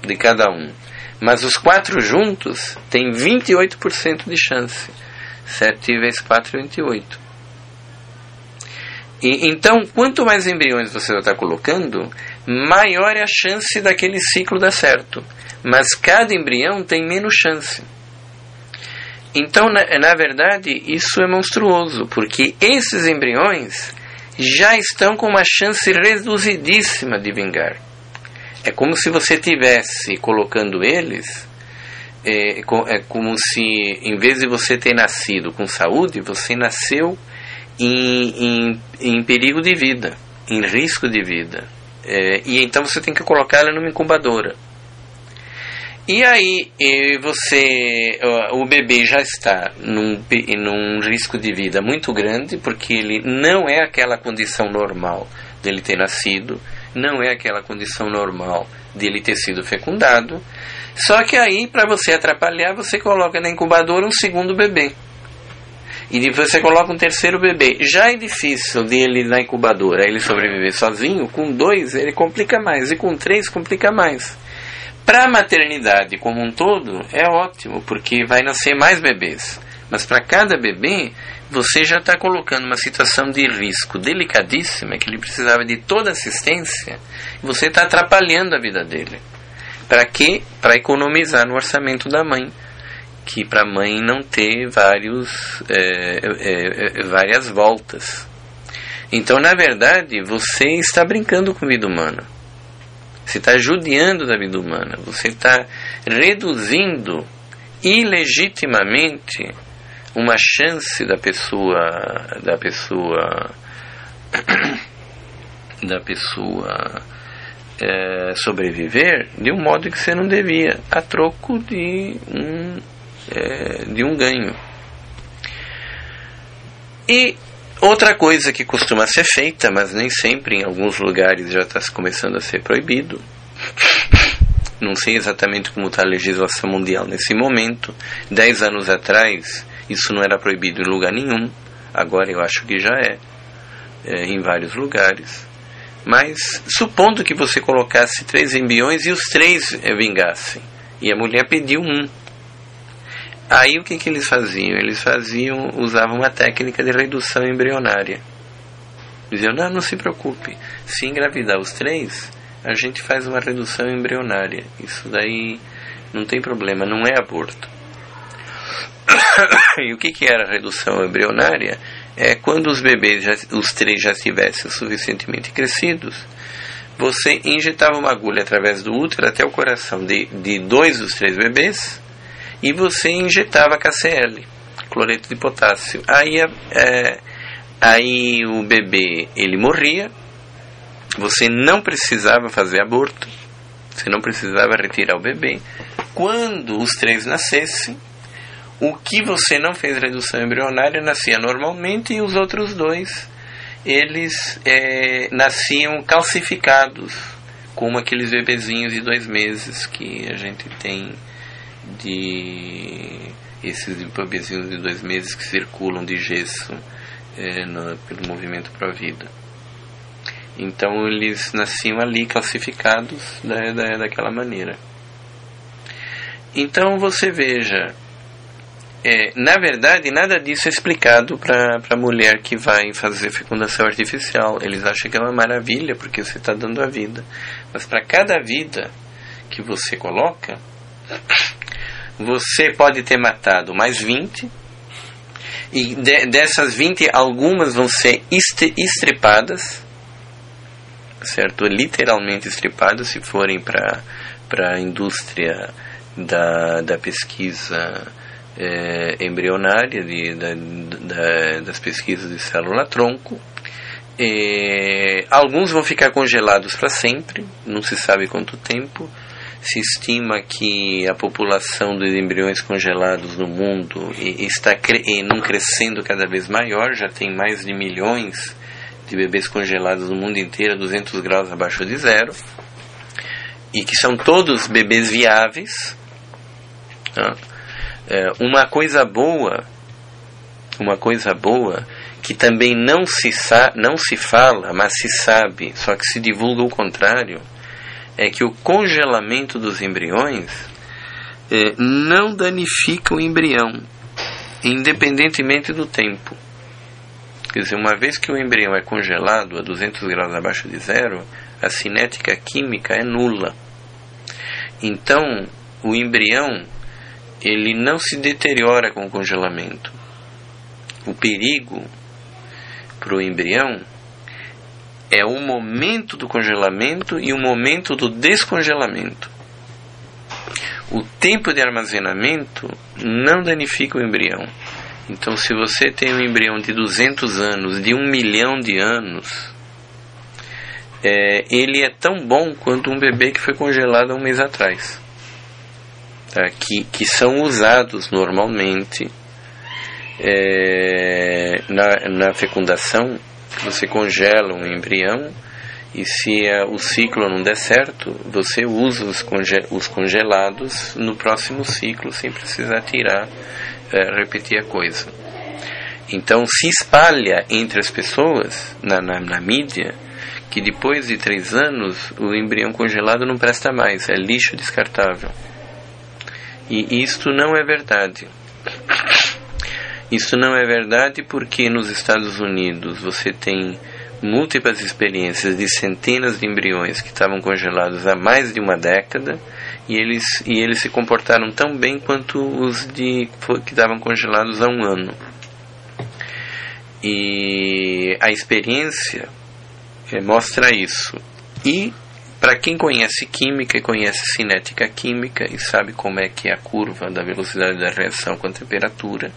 de cada um. Mas os quatro juntos têm 28% de chance. 7 vezes 4 é 28. E, então, quanto mais embriões você está colocando, maior é a chance daquele ciclo dar certo mas cada embrião tem menos chance. Então, na, na verdade, isso é monstruoso, porque esses embriões já estão com uma chance reduzidíssima de vingar. É como se você tivesse colocando eles, é, é como se, em vez de você ter nascido com saúde, você nasceu em, em, em perigo de vida, em risco de vida. É, e então você tem que colocá-la numa incubadora. E aí você, o bebê já está num, num risco de vida muito grande, porque ele não é aquela condição normal dele ter nascido, não é aquela condição normal dele ter sido fecundado. Só que aí, para você atrapalhar, você coloca na incubadora um segundo bebê. E você coloca um terceiro bebê. Já é difícil dele na incubadora ele sobreviver sozinho, com dois ele complica mais, e com três complica mais. Para a maternidade como um todo, é ótimo, porque vai nascer mais bebês. Mas para cada bebê, você já está colocando uma situação de risco delicadíssima, que ele precisava de toda assistência, e você está atrapalhando a vida dele. Para quê? Para economizar no orçamento da mãe, que para a mãe não ter vários, é, é, é, várias voltas. Então, na verdade, você está brincando com vida humana. Você está judiando da vida humana. Você está reduzindo ilegitimamente uma chance da pessoa da pessoa *coughs* da pessoa é, sobreviver de um modo que você não devia a troco de um é, de um ganho e outra coisa que costuma ser feita mas nem sempre em alguns lugares já está começando a ser proibido *laughs* não sei exatamente como está a legislação mundial nesse momento dez anos atrás isso não era proibido em lugar nenhum. Agora eu acho que já é, é em vários lugares. Mas supondo que você colocasse três embriões e os três vingassem, e a mulher pediu um. Aí o que, que eles faziam? Eles faziam, usavam uma técnica de redução embrionária. Diziam, não, não se preocupe, se engravidar os três, a gente faz uma redução embrionária. Isso daí não tem problema, não é aborto. *coughs* e o que, que era a redução embrionária? É quando os bebês, já, os três já estivessem suficientemente crescidos, você injetava uma agulha através do útero até o coração de, de dois dos três bebês e você injetava KCl, cloreto de potássio. Aí, é, aí o bebê ele morria, você não precisava fazer aborto, você não precisava retirar o bebê. Quando os três nascessem, o que você não fez redução embrionária nascia normalmente e os outros dois eles é, nasciam calcificados, como aqueles bebezinhos de dois meses que a gente tem de esses bebezinhos de dois meses que circulam de gesso é, no, pelo movimento para a vida. Então eles nasciam ali calcificados da, da, daquela maneira. Então você veja, é, na verdade, nada disso é explicado para a mulher que vai fazer fecundação artificial. Eles acham que é uma maravilha porque você está dando a vida. Mas para cada vida que você coloca, você pode ter matado mais 20. E de, dessas 20, algumas vão ser estripadas, certo? Literalmente estripadas, se forem para a indústria da, da pesquisa é, embrionária de, da, da, das pesquisas de célula-tronco. É, alguns vão ficar congelados para sempre, não se sabe quanto tempo. Se estima que a população dos embriões congelados no mundo está cre não crescendo cada vez maior, já tem mais de milhões de bebês congelados no mundo inteiro a 200 graus abaixo de zero, e que são todos bebês viáveis. Tá? é, uma coisa boa, uma coisa boa que também não se, não se fala, mas se sabe, só que se divulga o contrário, é que o congelamento dos embriões é, não danifica o embrião, independentemente do tempo. Quer dizer, uma vez que o embrião é congelado a 200 graus abaixo de zero, a cinética química é nula. Então, o embrião ele não se deteriora com o congelamento. O perigo para o embrião é o momento do congelamento e o momento do descongelamento. O tempo de armazenamento não danifica o embrião. Então, se você tem um embrião de 200 anos, de um milhão de anos, é, ele é tão bom quanto um bebê que foi congelado há um mês atrás tá? que, que são usados normalmente é, na, na fecundação. Você congela um embrião e se é, o ciclo não der certo, você usa os, conge os congelados no próximo ciclo sem precisar tirar, é, repetir a coisa. Então se espalha entre as pessoas, na, na, na mídia, que depois de três anos o embrião congelado não presta mais, é lixo descartável. E isto não é verdade. Isso não é verdade porque nos Estados Unidos você tem múltiplas experiências de centenas de embriões que estavam congelados há mais de uma década e eles, e eles se comportaram tão bem quanto os de, que estavam congelados há um ano. E a experiência é, mostra isso. E para quem conhece química e conhece cinética química e sabe como é que é a curva da velocidade da reação com a temperatura,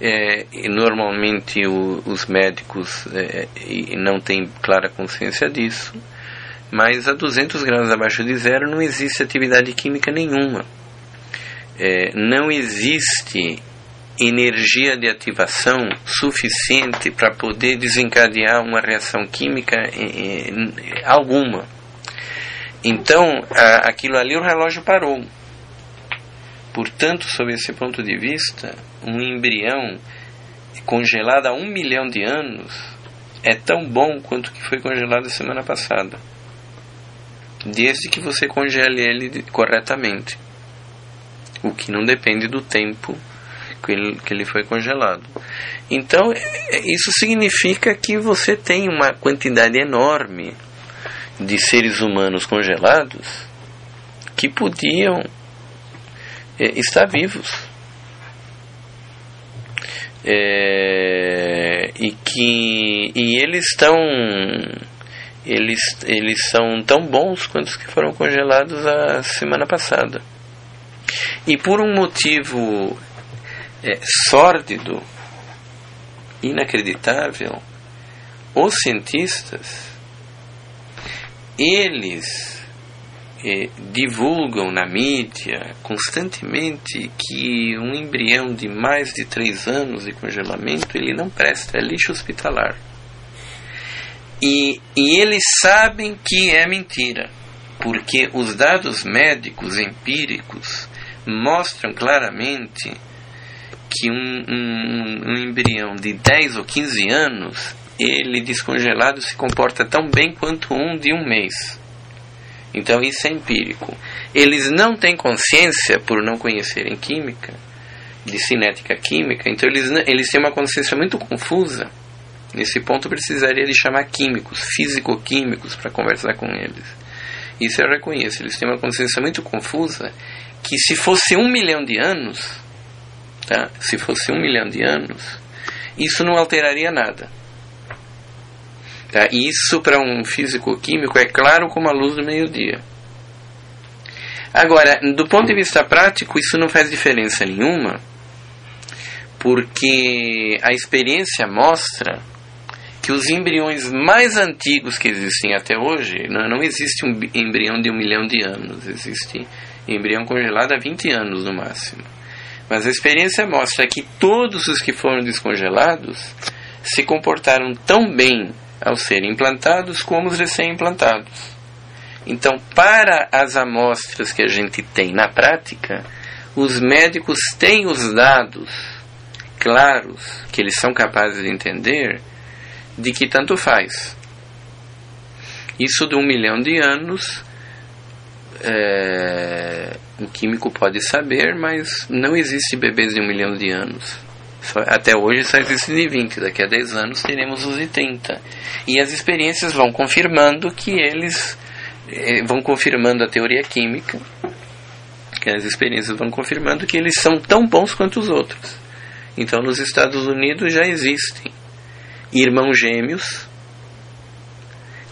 é, normalmente o, os médicos é, não têm clara consciência disso, mas a 200 graus abaixo de zero não existe atividade química nenhuma. É, não existe energia de ativação suficiente para poder desencadear uma reação química alguma. Então, a, aquilo ali o relógio parou. Portanto, sob esse ponto de vista, um embrião congelado há um milhão de anos é tão bom quanto que foi congelado semana passada. Desde que você congele ele corretamente. O que não depende do tempo que ele, que ele foi congelado. Então, é, isso significa que você tem uma quantidade enorme de seres humanos congelados que podiam é, estar vivos. É, e que e eles estão eles eles são tão bons quanto os que foram congelados a semana passada. E por um motivo é, sórdido inacreditável os cientistas eles eh, divulgam na mídia constantemente que um embrião de mais de três anos de congelamento ele não presta, é lixo hospitalar. E, e eles sabem que é mentira, porque os dados médicos empíricos mostram claramente que um, um, um embrião de 10 ou 15 anos ele descongelado se comporta tão bem quanto um de um mês. Então isso é empírico. Eles não têm consciência, por não conhecerem química, de cinética química, então eles, eles têm uma consciência muito confusa. Nesse ponto precisaria de chamar químicos, físico-químicos, para conversar com eles. Isso eu reconheço. Eles têm uma consciência muito confusa que se fosse um milhão de anos, tá? se fosse um milhão de anos, isso não alteraria nada. Tá? Isso para um físico-químico é claro como a luz do meio-dia. Agora, do ponto de vista prático, isso não faz diferença nenhuma, porque a experiência mostra que os embriões mais antigos que existem até hoje, não, não existe um embrião de um milhão de anos, existe embrião congelado há 20 anos no máximo. Mas a experiência mostra que todos os que foram descongelados se comportaram tão bem ao serem implantados como os recém-implantados. Então, para as amostras que a gente tem na prática, os médicos têm os dados claros que eles são capazes de entender de que tanto faz. Isso de um milhão de anos, é, químico pode saber, mas não existe bebês de um milhão de anos. Até hoje só existem de 20, daqui a 10 anos teremos os de 30. E as experiências vão confirmando que eles eh, vão confirmando a teoria química, que as experiências vão confirmando que eles são tão bons quanto os outros. Então nos Estados Unidos já existem irmãos gêmeos,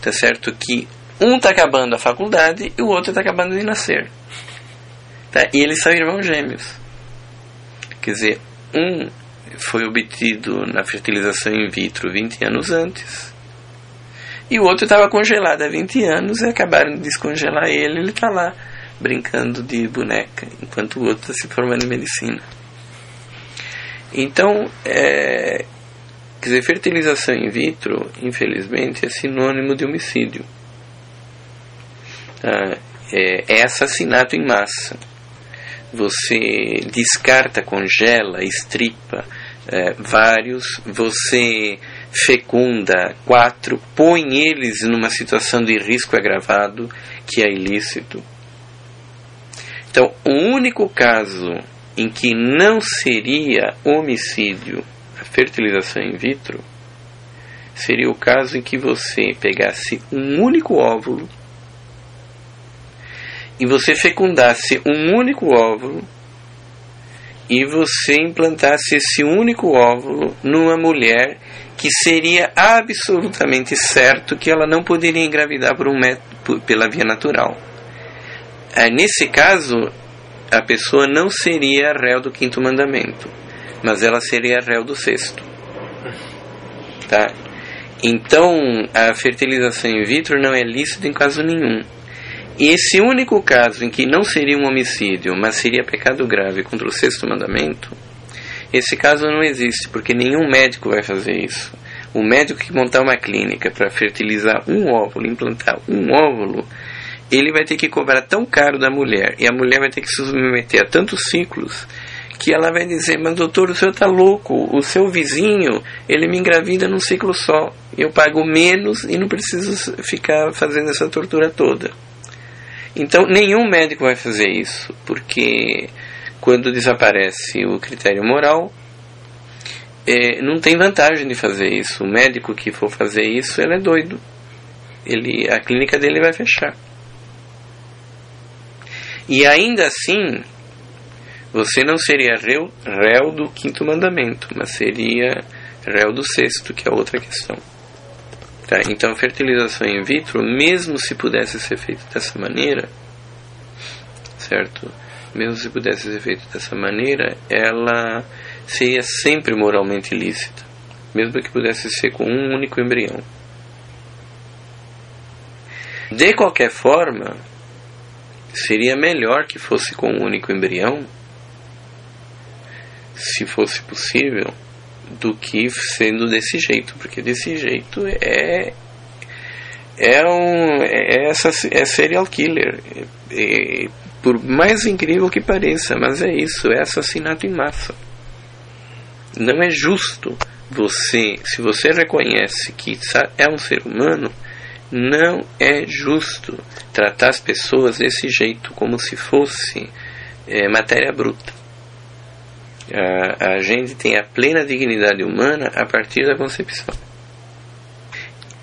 tá certo que um está acabando a faculdade e o outro está acabando de nascer. Tá? E eles são irmãos gêmeos. Quer dizer, um foi obtido na fertilização in vitro 20 anos antes. E o outro estava congelado há 20 anos e acabaram de descongelar ele. Ele está lá brincando de boneca, enquanto o outro está se formando em medicina. Então, é, quer dizer, fertilização in vitro, infelizmente, é sinônimo de homicídio. Ah, é, é assassinato em massa você descarta, congela, estripa é, vários, você fecunda quatro, põe eles numa situação de risco agravado que é ilícito. Então, o único caso em que não seria homicídio a fertilização in vitro seria o caso em que você pegasse um único óvulo e você fecundasse um único óvulo e você implantasse esse único óvulo numa mulher que seria absolutamente certo que ela não poderia engravidar por um método, pela via natural. É, nesse caso, a pessoa não seria réu do quinto mandamento, mas ela seria réu do sexto. Tá? Então, a fertilização in vitro não é lícita em caso nenhum. Esse único caso em que não seria um homicídio, mas seria pecado grave contra o sexto mandamento, esse caso não existe, porque nenhum médico vai fazer isso. O médico que montar uma clínica para fertilizar um óvulo, implantar um óvulo, ele vai ter que cobrar tão caro da mulher, e a mulher vai ter que se submeter a tantos ciclos, que ela vai dizer, mas doutor, o senhor está louco, o seu vizinho, ele me engravida num ciclo só, eu pago menos e não preciso ficar fazendo essa tortura toda. Então, nenhum médico vai fazer isso, porque quando desaparece o critério moral, é, não tem vantagem de fazer isso. O médico que for fazer isso, ele é doido. Ele, a clínica dele vai fechar. E ainda assim, você não seria réu, réu do quinto mandamento, mas seria réu do sexto, que é outra questão. Tá? Então, fertilização in vitro, mesmo se pudesse ser feita dessa maneira, certo? Mesmo se pudesse ser feita dessa maneira, ela seria sempre moralmente ilícita, mesmo que pudesse ser com um único embrião. De qualquer forma, seria melhor que fosse com um único embrião, se fosse possível, do que sendo desse jeito, porque desse jeito é é um é, essa é serial killer, por mais incrível que pareça, mas é isso, é assassinato em massa. Não é justo você, se você reconhece que é um ser humano, não é justo tratar as pessoas desse jeito, como se fosse é, matéria bruta a, gente tem a plena dignidade humana a partir da concepção.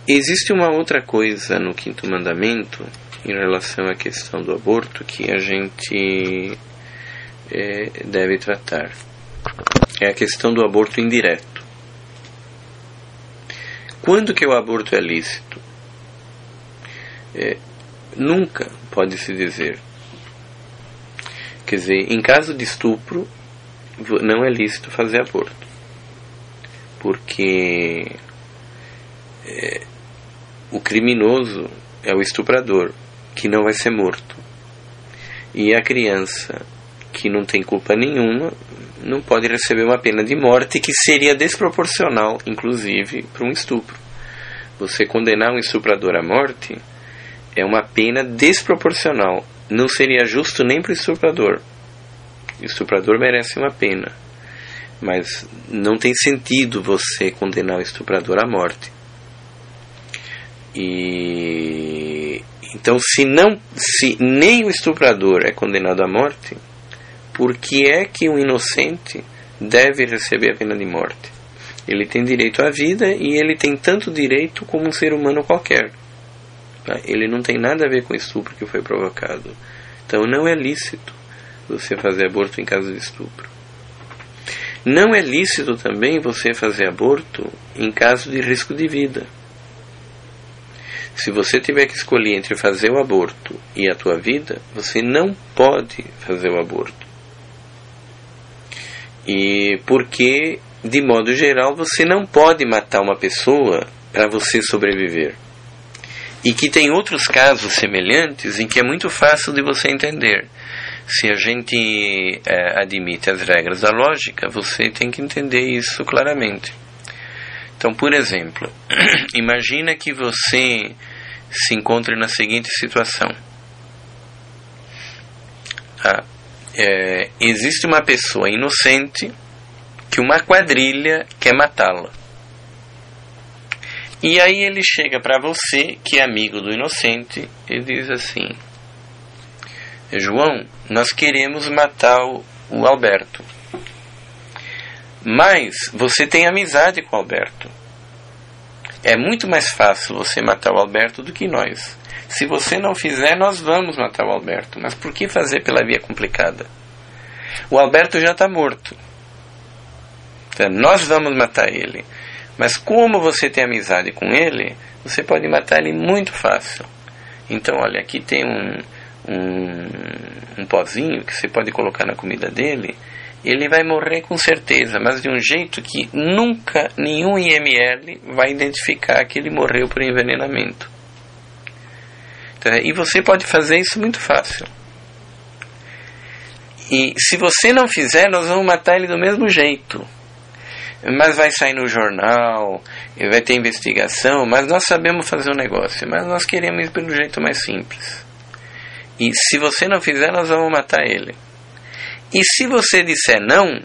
Existe uma outra coisa no quinto mandamento em relação à questão do aborto que a gente é, deve tratar. É a questão do aborto indireto. Quando que o aborto é lícito? É, nunca pode se dizer. Quer dizer, em caso de estupro, não é lícito fazer aborto. Porque é, o criminoso é o estuprador, que não vai ser morto. E a criança, que não tem culpa nenhuma, não pode receber uma pena de morte que seria desproporcional, inclusive, para um estupro. Você condenar um estuprador à morte é uma pena desproporcional. Não seria justo nem para o estuprador, o estuprador merece uma pena. Mas não tem sentido você condenar o estuprador à morte. E então se não se nem o estuprador é condenado à morte, por que é que um inocente deve receber a pena de morte? Ele tem direito à vida e ele tem tanto direito como um ser humano qualquer. Tá? Ele não tem nada a ver com o estupro que foi provocado. Então não é lícito você fazer aborto em caso de estupro. Não é lícito também você fazer aborto em caso de risco de vida. Se você tiver que escolher entre fazer o aborto e a tua vida, você não pode fazer o aborto. E porque, de modo geral, você não pode matar uma pessoa para você sobreviver. E que tem outros casos semelhantes em que é muito fácil de você entender se a gente é, admite as regras da lógica, você tem que entender isso claramente. Então, por exemplo, *clears throat* imagina que você se encontre na seguinte situação. Ah, é, existe uma pessoa inocente que uma quadrilha quer matá-la. E aí ele chega para você, que é amigo do inocente, e diz assim: João, nós queremos matar o, o Alberto. Mas você tem amizade com o Alberto. É muito mais fácil você matar o Alberto do que nós. Se você não fizer, nós vamos matar o Alberto. Mas por que fazer pela via complicada? O Alberto já está morto. Então, nós vamos matar ele. Mas como você tem amizade com ele, você pode matar ele muito fácil. Então, olha, aqui tem um, um, um pozinho que você pode colocar na comida dele. Ele vai morrer com certeza, mas de um jeito que nunca nenhum IML vai identificar que ele morreu por envenenamento. Então, e você pode fazer isso muito fácil. E se você não fizer, nós vamos matar ele do mesmo jeito mas vai sair no jornal, vai ter investigação, mas nós sabemos fazer o um negócio, mas nós queremos ir pelo jeito mais simples. E se você não fizer, nós vamos matar ele. E se você disser não,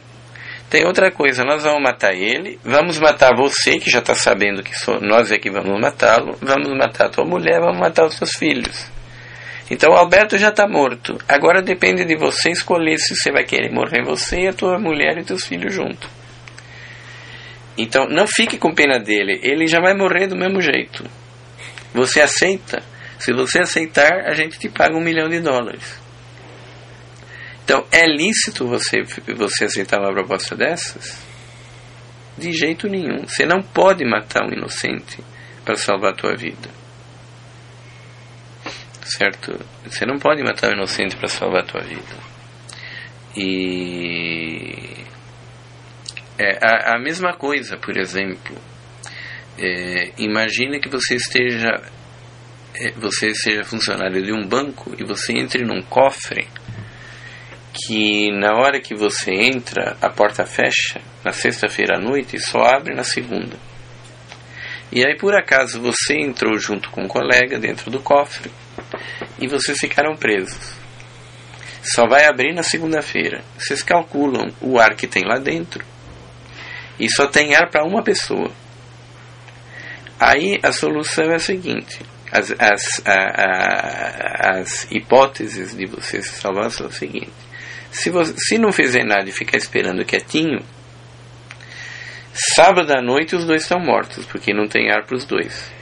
tem outra coisa, nós vamos matar ele, vamos matar você, que já está sabendo que sou, nós é que vamos matá-lo, vamos matar a tua mulher, vamos matar os seus filhos. Então Alberto já está morto. Agora depende de você escolher se você vai querer morrer você, a tua mulher e teus filhos junto. Então não fique com pena dele, ele já vai morrer do mesmo jeito. Você aceita? Se você aceitar, a gente te paga um milhão de dólares. Então é lícito você, você aceitar uma proposta dessas? De jeito nenhum. Você não pode matar um inocente para salvar a tua vida. Certo? Você não pode matar um inocente para salvar a tua vida. E é, a, a mesma coisa, por exemplo, é, imagine que você esteja você seja funcionário de um banco e você entre num cofre que na hora que você entra a porta fecha na sexta-feira à noite e só abre na segunda. E aí por acaso você entrou junto com um colega dentro do cofre e vocês ficaram presos. Só vai abrir na segunda-feira. Vocês calculam o ar que tem lá dentro e só tem ar para uma pessoa. Aí a solução é a seguinte: as, as, a, a, as hipóteses de você se salvar são as seguintes. Se, você, se não fizer nada e ficar esperando quietinho, sábado à noite os dois estão mortos, porque não tem ar para os dois.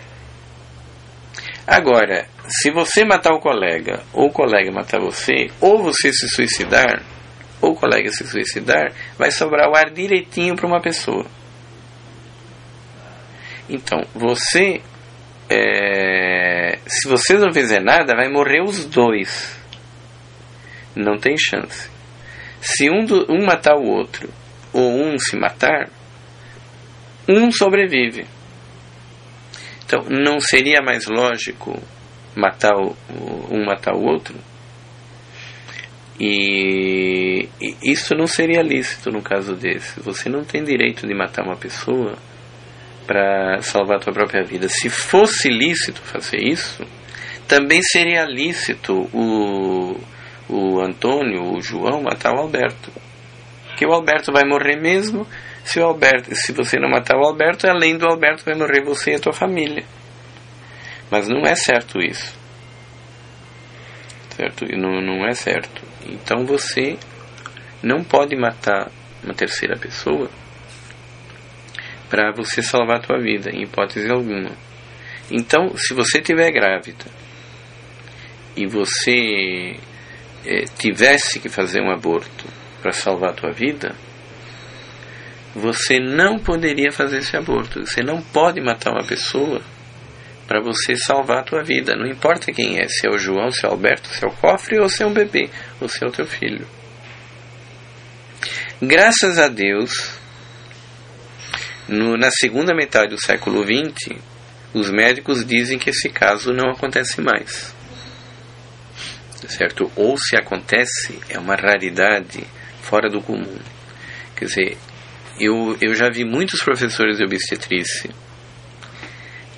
Agora, se você matar o colega, ou o colega matar você, ou você se suicidar, ou o colega se suicidar, vai sobrar o ar direitinho para uma pessoa. Então, você, é, se você não fizer nada, vai morrer os dois. Não tem chance. Se um, do, um matar o outro, ou um se matar, um sobrevive. Então, não seria mais lógico matar o, um matar o outro? E, e isso não seria lícito no caso desse. Você não tem direito de matar uma pessoa para salvar a tua própria vida. Se fosse lícito fazer isso, também seria lícito o, o Antônio, o João, matar o Alberto. Porque o Alberto vai morrer mesmo. Se, o Alberto, se você não matar o Alberto, além do Alberto vai morrer você e a tua família. Mas não é certo isso. Certo? Não, não é certo. Então você não pode matar uma terceira pessoa para você salvar a tua vida, em hipótese alguma. Então, se você estiver grávida e você é, tivesse que fazer um aborto para salvar a tua vida, você não poderia fazer esse aborto. Você não pode matar uma pessoa para você salvar a tua vida. Não importa quem é, se é o João, se é o Alberto, se é o Cofre ou se é um bebê, ou se é o teu filho. Graças a Deus, no, na segunda metade do século XX, os médicos dizem que esse caso não acontece mais. Certo? Ou se acontece, é uma raridade fora do comum. Quer dizer, eu, eu já vi muitos professores de obstetrícia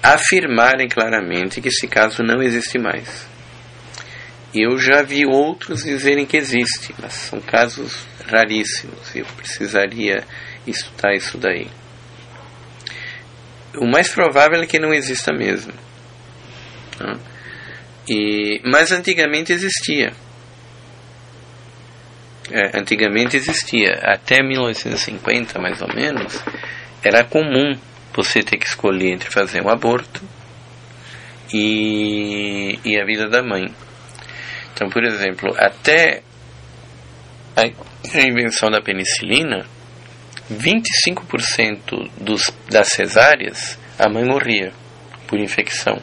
afirmarem claramente que esse caso não existe mais. Eu já vi outros dizerem que existe, mas são casos raríssimos. Eu precisaria estudar isso daí. O mais provável é que não exista mesmo. Tá? E, mas antigamente existia. É, antigamente existia. Até 1950, mais ou menos, era comum você ter que escolher entre fazer um aborto e, e a vida da mãe. Então, por exemplo, até a invenção da penicilina, 25% dos, das cesáreas a mãe morria por infecção.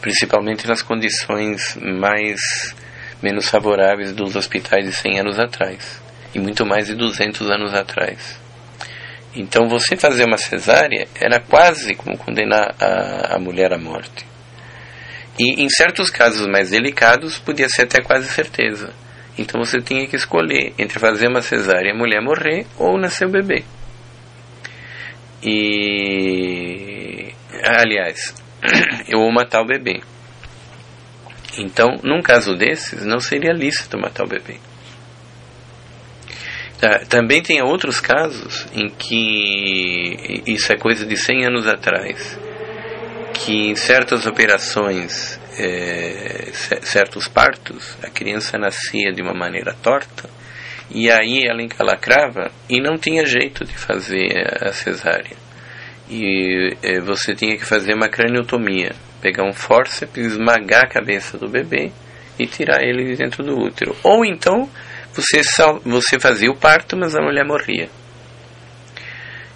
Principalmente nas condições mais menos favoráveis dos hospitais de 100 anos atrás e muito mais de 200 anos atrás. Então você fazer uma cesárea era quase como condenar a, a mulher à morte. E em certos casos mais delicados podia ser até quase certeza. Então você tinha que escolher entre fazer uma cesárea e a mulher morrer ou nascer o bebê. E aliás, *clears throat* vou matar o bebê. Então, num caso desses, não seria lícito matar o bebê. Tá, também tem outros casos em que isso é coisa de 100 anos atrás, que em certas operações, é, certos partos, a criança nascia de uma maneira torta e aí ela encalacrava e não tinha jeito de fazer a cesárea. E é, você tinha que fazer uma craniotomia, pegar um fórceps, esmagar a cabeça do bebê e tirar ele de dentro do útero. Ou então você, só, você fazia o parto, mas a mulher morria.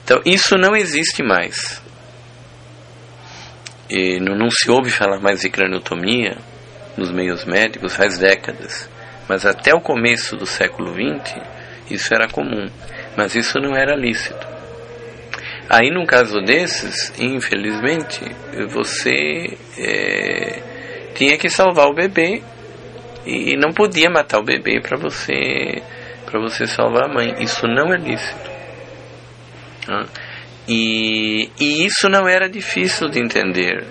Então, isso não existe mais. E não, não se ouve falar mais de craniotomia nos meios médicos faz décadas. Mas até o começo do século XX, isso era comum. Mas isso não era lícito. Aí, num caso desses, infelizmente, você é, tinha que salvar o bebê e não podia matar o bebê para você para você salvar a mãe. Isso não é lícito. E, e isso não era difícil de entender,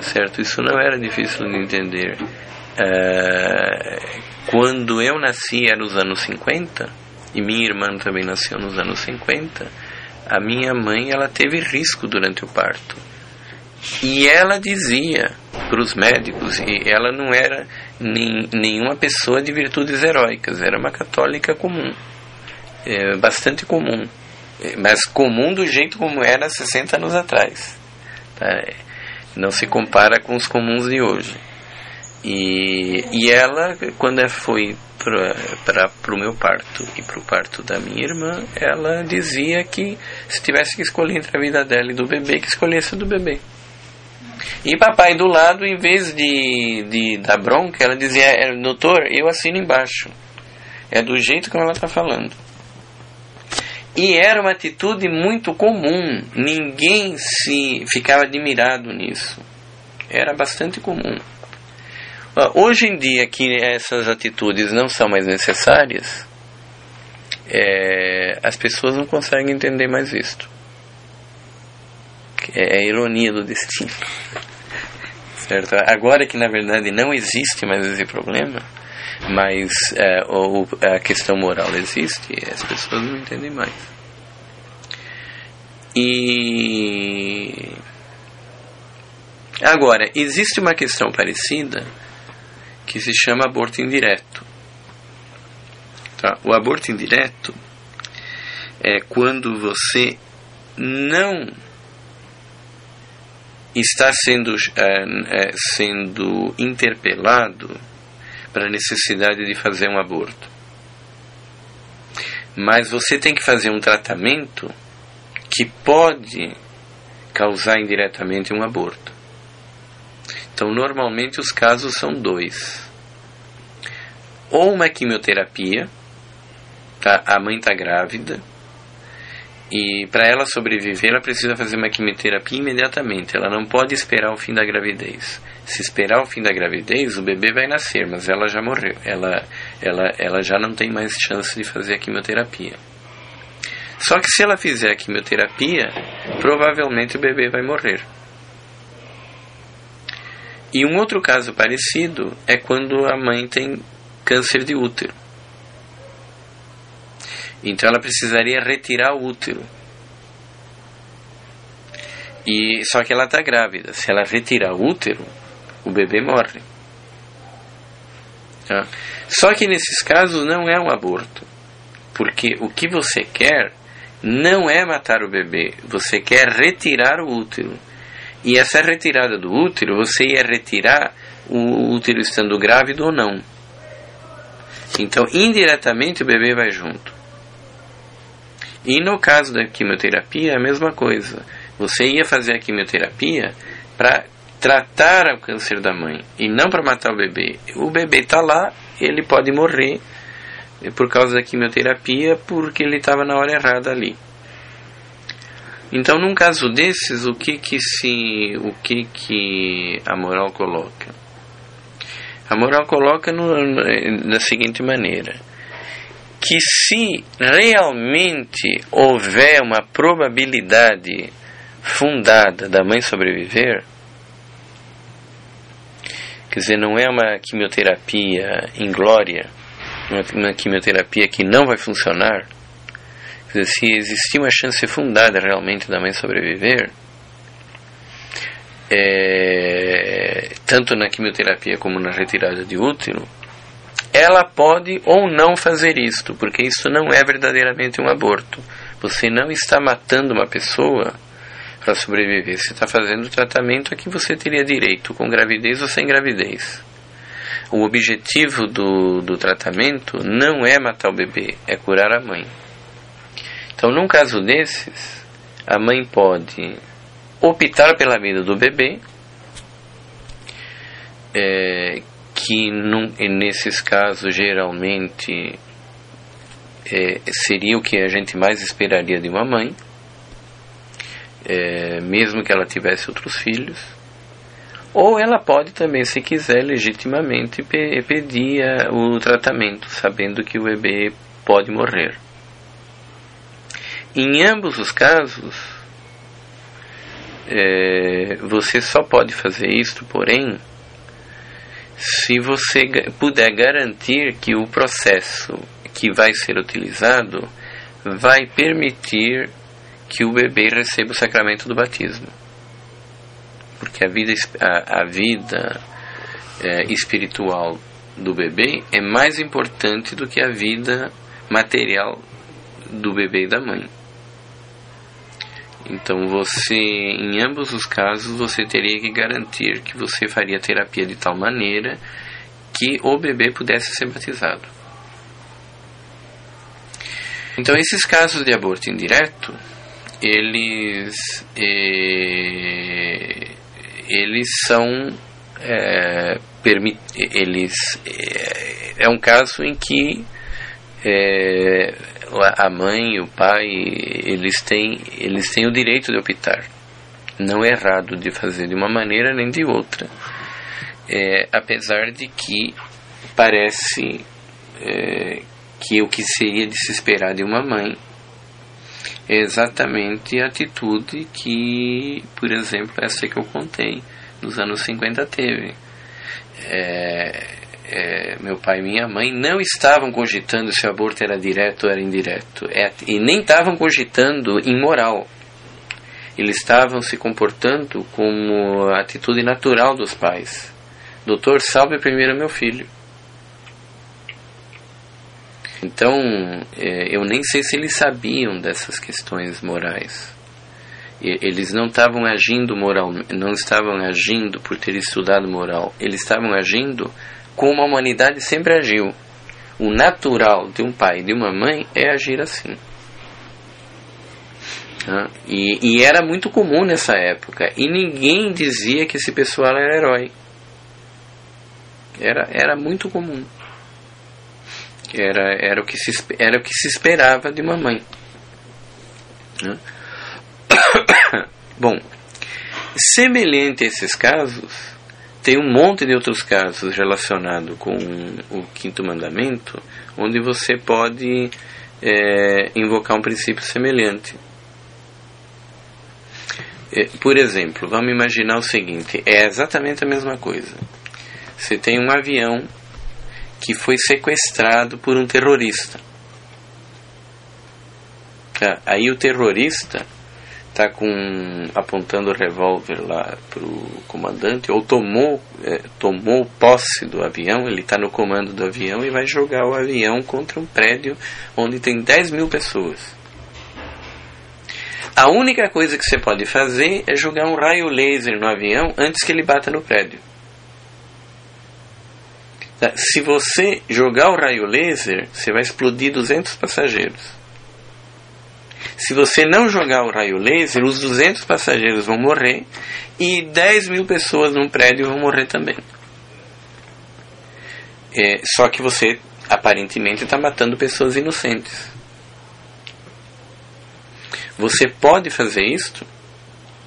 certo? Isso não era difícil de entender. É, quando eu nasci era nos anos 50 e minha irmã também nasceu nos anos 50. A minha mãe ela teve risco durante o parto e ela dizia para os médicos, e ela não era nem, nenhuma pessoa de virtudes heróicas, era uma católica comum, é, bastante comum, mas comum do jeito como era 60 anos atrás. Tá? Não se compara com os comuns de hoje. E, e ela, quando foi para o meu parto e para o parto da minha irmã, ela dizia que se tivesse que escolher entre a vida dela e do bebê, que escolhesse do bebê. E papai do lado, em vez de, de dar bronca, ela dizia: é, Doutor, eu assino embaixo. É do jeito como ela está falando. E era uma atitude muito comum. Ninguém se ficava admirado nisso. Era bastante comum. Hoje em dia que essas atitudes não são mais necessárias, é, as pessoas não conseguem entender mais isto. É a ironia do destino. *laughs* Certo? Agora que na verdade não existe mais esse problema, mas é, o, a questão moral existe, as pessoas não entendem mais. E agora existe uma questão parecida que se chama aborto indireto. Tá? O aborto indireto é quando você não está sendo, é, é, sendo interpelado para a necessidade de fazer um aborto. Mas você tem que fazer um tratamento que pode causar indiretamente um aborto. Então, normalmente os casos são dois: ou uma quimioterapia, tá? a mãe está grávida e para ela sobreviver, ela precisa fazer uma quimioterapia imediatamente. Ela não pode esperar o fim da gravidez. Se esperar o fim da gravidez, o bebê vai nascer, mas ela já morreu. Ela, ela, ela já não tem mais chance de fazer a quimioterapia. Só que se ela fizer a quimioterapia, provavelmente o bebê vai morrer. E um outro caso parecido é quando a mãe tem câncer de útero. Então ela precisaria retirar o útero. E só que ela está grávida. Se ela retirar o útero, o bebê morre. Tá? Só que nesses casos não é um aborto, porque o que você quer não é matar o bebê, você quer retirar o útero. E essa retirada do útero, você ia retirar o útero estando grávido ou não. Então, indiretamente, o bebê vai junto. E no caso da quimioterapia, é a mesma coisa. Você ia fazer a quimioterapia para tratar o câncer da mãe e não para matar o bebê. O bebê está lá, ele pode morrer por causa da quimioterapia porque ele estava na hora errada ali. Então, num caso desses, o que que se, o que que a moral coloca? A moral coloca no, da seguinte maneira: que se realmente houver uma probabilidade fundada da mãe sobreviver, quer dizer, não é uma quimioterapia inglória, uma quimioterapia que não vai funcionar, quer dizer, se existir uma chance fundada realmente da mãe sobreviver, é, tanto na quimioterapia como na retirada de útero, ela pode ou não fazer isto, porque isso não é verdadeiramente um aborto. Você não está matando uma pessoa para sobreviver, você está fazendo o tratamento a que você teria direito, com gravidez ou sem gravidez. O objetivo do, do tratamento não é matar o bebê, é curar a mãe. Então, num caso desses, a mãe pode optar pela vida do bebê, é, que num, nesses casos geralmente é, seria o que a gente mais esperaria de uma mãe, é, mesmo que ela tivesse outros filhos. Ou ela pode também, se quiser, legitimamente pe pedir o tratamento, sabendo que o bebê pode morrer. Em ambos os casos, é, você só pode fazer isto, porém, se você puder garantir que o processo que vai ser utilizado vai permitir que o bebê receba o sacramento do batismo. Porque a vida, a, a vida é, espiritual do bebê é mais importante do que a vida material do bebê e da mãe. Então você, em ambos os casos, você teria que garantir que você faria terapia de tal maneira que o bebê pudesse ser batizado. Então esses casos de aborto indireto, eles eh, eles são é, permit, eles é, é um caso em que é, a mãe o pai eles têm eles têm o direito de optar. Não é errado de fazer de uma maneira nem de outra. É, apesar de que parece é, que o que seria de se esperar de uma mãe é exatamente a atitude que por exemplo essa que eu contei nos anos 50 teve é, é, meu pai e minha mãe não estavam cogitando se o aborto era direto ou era indireto, é, e nem estavam cogitando imoral. Eles estavam se comportando como a atitude natural dos pais. Doutor, salve primeiro meu filho. Então, é, eu nem sei se eles sabiam dessas questões morais. Eles não estavam agindo moral, não estavam agindo por ter estudado moral. Eles estavam agindo como a humanidade sempre agiu. O natural de um pai e de uma mãe é agir assim. E, e, era muito comum nessa época. E ninguém dizia que esse pessoal era herói. Era, era muito comum. Era, era, o que se, era o que se esperava de uma mãe. Ah. *coughs* Bom, semelhante a esses casos, tem um monte de outros casos relacionados com o quinto mandamento, onde você pode é, invocar um princípio semelhante. É, por exemplo, vamos imaginar o seguinte: é exatamente a mesma coisa. Você tem um avião que foi sequestrado por um terrorista. Aí o terrorista está com apontando o revólver lá para o comandante ou tomou é, tomou posse do avião ele está no comando do avião e vai jogar o avião contra um prédio onde tem 10 mil pessoas a única coisa que você pode fazer é jogar um raio laser no avião antes que ele bata no prédio? Se você jogar o raio laser, você vai explodir 200 passageiros. Se você não jogar o raio laser, os 200 passageiros vão morrer e 10 mil pessoas num prédio vão morrer também. É, só que você aparentemente está matando pessoas inocentes. Você pode fazer isto?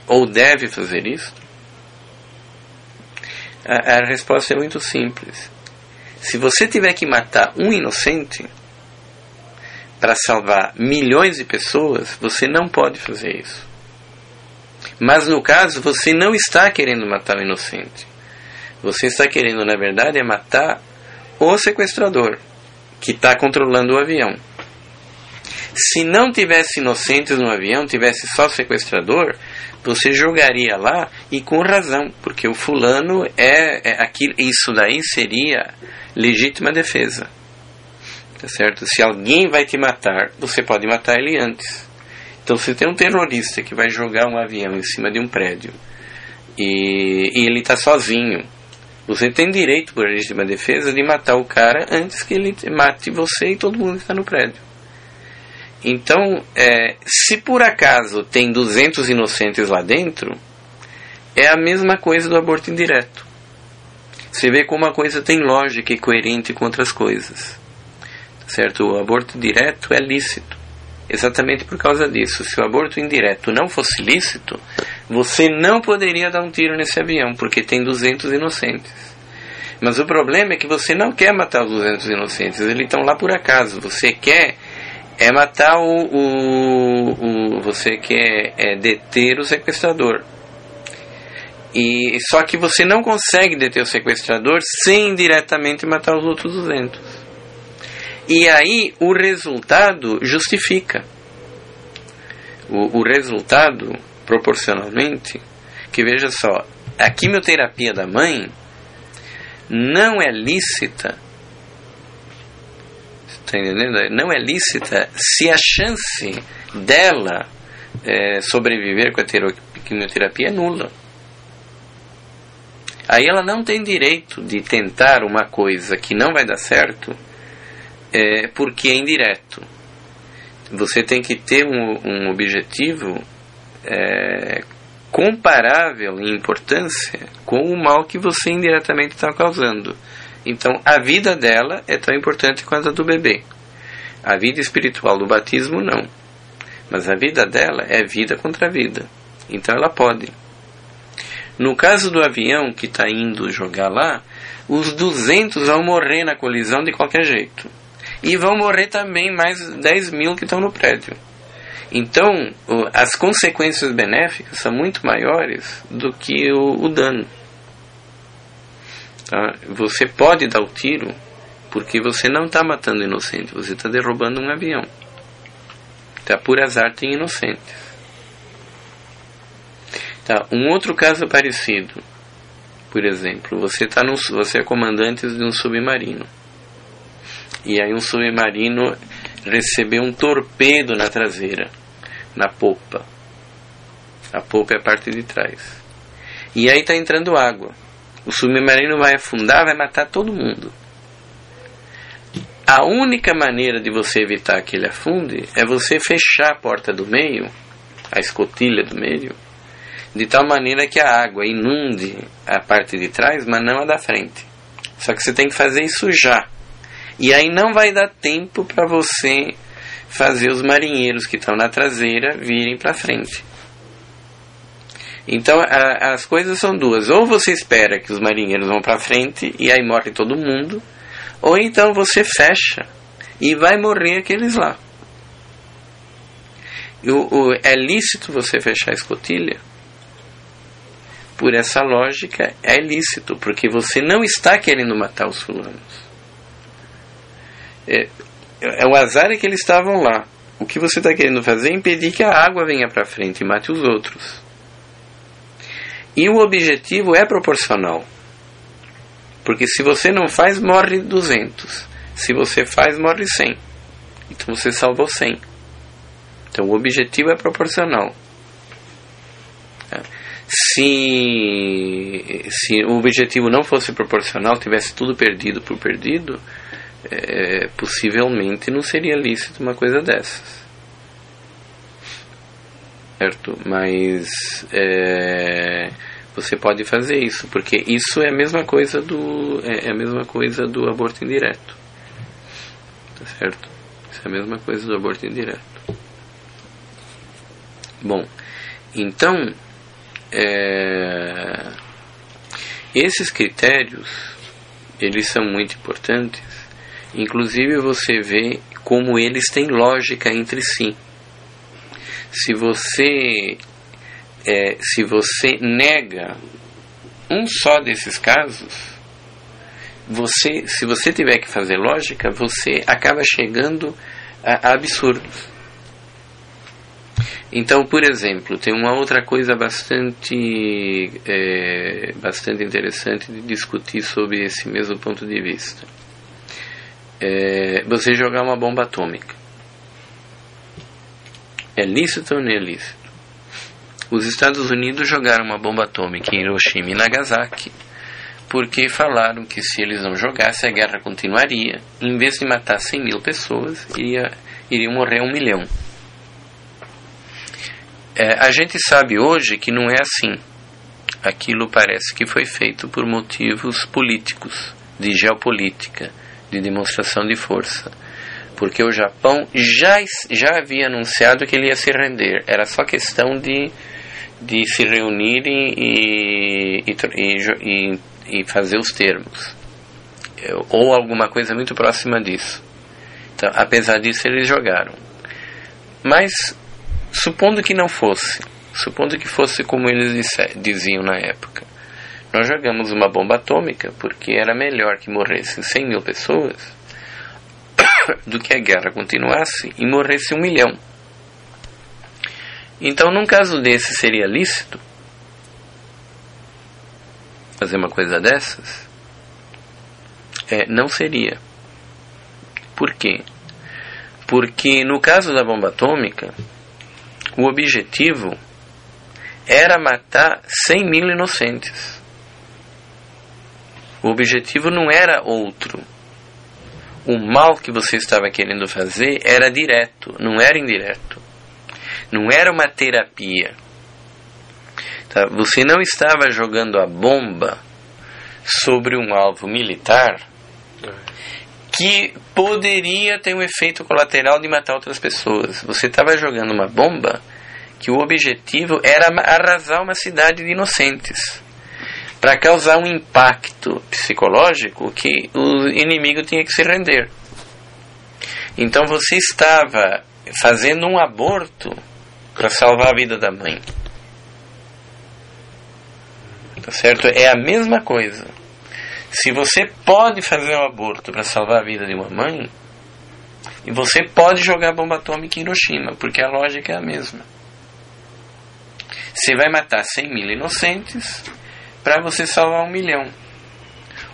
Ou deve fazer isto? A, a resposta é muito simples. Se você tiver que matar um inocente, para salvar milhões de pessoas, você não pode fazer isso. Mas no caso, você não está querendo matar o inocente. Você está querendo, na verdade, é matar o sequestrador que está controlando o avião. Se não tivesse inocentes no avião, tivesse só sequestrador, você jogaria lá e com razão, porque o fulano é, é aquilo, isso daí seria legítima defesa. Tá certo? Se alguém vai te matar, você pode matar ele antes. Então, se tem um terrorista que vai jogar um avião em cima de um prédio e, e ele está sozinho, você tem direito, por legítima defesa, de matar o cara antes que ele mate você e todo mundo que está no prédio. Então, é, se por acaso tem 200 inocentes lá dentro, é a mesma coisa do aborto indireto. Você vê como a coisa tem lógica e coerente com outras coisas certo? O aborto direto é lícito. Exatamente por causa disso. Se o aborto indireto não fosse lícito, você não poderia dar um tiro nesse avião, porque tem 200 inocentes. Mas o problema é que você não quer matar os 200 inocentes, eles estão lá por acaso. Você quer é matar o, o, o você quer é deter o sequestrador. E só que você não consegue deter o sequestrador sem diretamente matar os outros 200. E aí o resultado justifica. O, o resultado, proporcionalmente, que veja só, a quimioterapia da mãe não é lícita. Está entendendo? Não é lícita se a chance dela é, sobreviver com a quimioterapia é nula. Aí ela não tem direito de tentar uma coisa que não vai dar certo é porque é indireto. Você tem que ter um, um objetivo é, comparável em importância com o mal que você indiretamente está causando. Então, a vida dela é tão importante quanto a do bebê. A vida espiritual do batismo, não. Mas a vida dela é vida contra vida. Então, ela pode. No caso do avião que está indo jogar lá, os 200 vão morrer na colisão de qualquer jeito. E vão morrer também mais 10 mil que estão no prédio. Então, as consequências benéficas são muito maiores do que o, o dano. Tá? Você pode dar o tiro porque você não está matando inocente, você está derrubando um avião. Tá? Por azar tem inocentes. Tá? Um outro caso parecido, por exemplo, você, tá no, você é comandante de um submarino. E aí um submarino recebeu um torpedo na traseira, na popa. A popa é a parte de trás. E aí está entrando água. O submarino vai afundar, vai matar todo mundo. A única maneira de você evitar que ele afunde é você fechar a porta do meio, a escotilha do meio, de tal maneira que a água inunde a parte de trás, mas não a da frente. Só que você tem que fazer isso já. E aí não vai dar tempo para você fazer os marinheiros que estão na traseira virem para frente. Então a, as coisas são duas: ou você espera que os marinheiros vão para frente e aí morre todo mundo, ou então você fecha e vai morrer aqueles lá. O, o, é lícito você fechar a escotilha? Por essa lógica, é lícito, porque você não está querendo matar os fulanos. É, é o azar é que eles estavam lá. O que você está querendo fazer é impedir que a água venha para frente e mate os outros. E o objetivo é proporcional. Porque se você não faz, morre 200. Se você faz, morre 100. Então você salvou 100. Então o objetivo é proporcional. Se, se o objetivo não fosse proporcional, tivesse tudo perdido por perdido, é, possivelmente não seria lícito uma coisa dessas. Certo? Mas é, você pode fazer isso, porque isso é a mesma coisa do é, é a mesma coisa do aborto indireto. Tá certo? Isso é a mesma coisa do aborto indireto. Bom, então é, esses critérios eles são muito importantes. Inclusive você vê como eles têm lógica entre si. Se você é, se você nega um só desses casos, você, se você tiver que fazer lógica, você acaba chegando a, a absurdos. Então, por exemplo, tem uma outra coisa bastante, é, bastante interessante de discutir sobre esse mesmo ponto de vista. É, você jogar uma bomba atômica. É lícito ou não é lícito? Os Estados Unidos jogaram uma bomba atômica em Hiroshima e Nagasaki porque falaram que se eles não jogassem a guerra continuaria. Em vez de matar 100 mil pessoas, iria, iriam morrer um milhão. É, a gente sabe hoje que não é assim. Aquilo parece que foi feito por motivos políticos, de geopolítica, de demonstração de força. Porque o Japão já, já havia anunciado que ele ia se render. Era só questão de, de se reunirem e, e, e, e fazer os termos. Ou alguma coisa muito próxima disso. Então, apesar disso, eles jogaram. Mas, supondo que não fosse, supondo que fosse como eles diziam na época, nós jogamos uma bomba atômica porque era melhor que morressem 100 mil pessoas *coughs* do que a guerra continuasse e morresse um milhão. Então, num caso desse, seria lícito fazer uma coisa dessas? É, não seria. Por quê? Porque no caso da bomba atômica, o objetivo era matar 100 mil inocentes. O objetivo não era outro. O mal que você estava querendo fazer era direto, não era indireto. Não era uma terapia Tá? Você não estava jogando a bomba sobre um alvo militar que poderia ter um efeito colateral de matar outras pessoas. Você estava jogando uma bomba que o objetivo era arrasar uma cidade de inocentes para causar um impacto psicológico que o inimigo tinha que se render. Então você estava fazendo um aborto para salvar a vida da mãe. Tá certo? É a mesma coisa. Se você pode fazer um aborto para salvar a vida de uma mãe, e você pode jogar bomba atômica em Hiroshima, porque a lógica é a mesma. Você vai matar 100 mil inocentes para você salvar um milhão.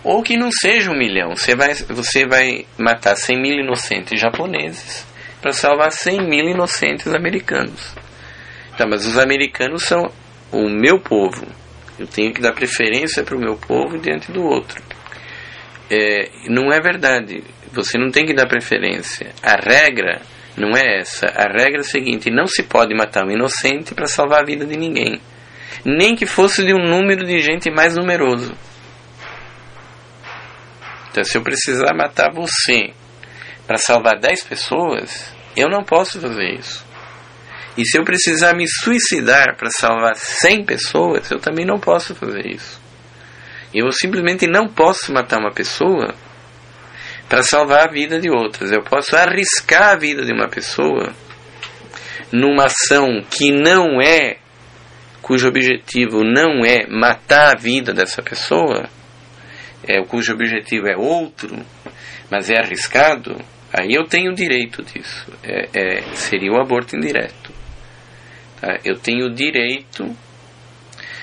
Ou que não seja um milhão, você vai, você vai matar 100 mil inocentes japoneses para salvar 100 mil inocentes americanos. Então, mas os americanos são o meu povo, eu tenho que dar preferência para o meu povo diante do outro. É, não é verdade. Você não tem que dar preferência. A regra não é essa. A regra é a seguinte: não se pode matar um inocente para salvar a vida de ninguém, nem que fosse de um número de gente mais numeroso. Então, se eu precisar matar você para salvar 10 pessoas, eu não posso fazer isso. E se eu precisar me suicidar para salvar 100 pessoas, eu também não posso fazer isso. Eu simplesmente não posso matar uma pessoa para salvar a vida de outras. Eu posso arriscar a vida de uma pessoa numa ação que não é, cujo objetivo não é matar a vida dessa pessoa, é, cujo objetivo é outro, mas é arriscado, aí eu tenho direito disso. É, é, seria o aborto indireto. Tá? Eu tenho o direito,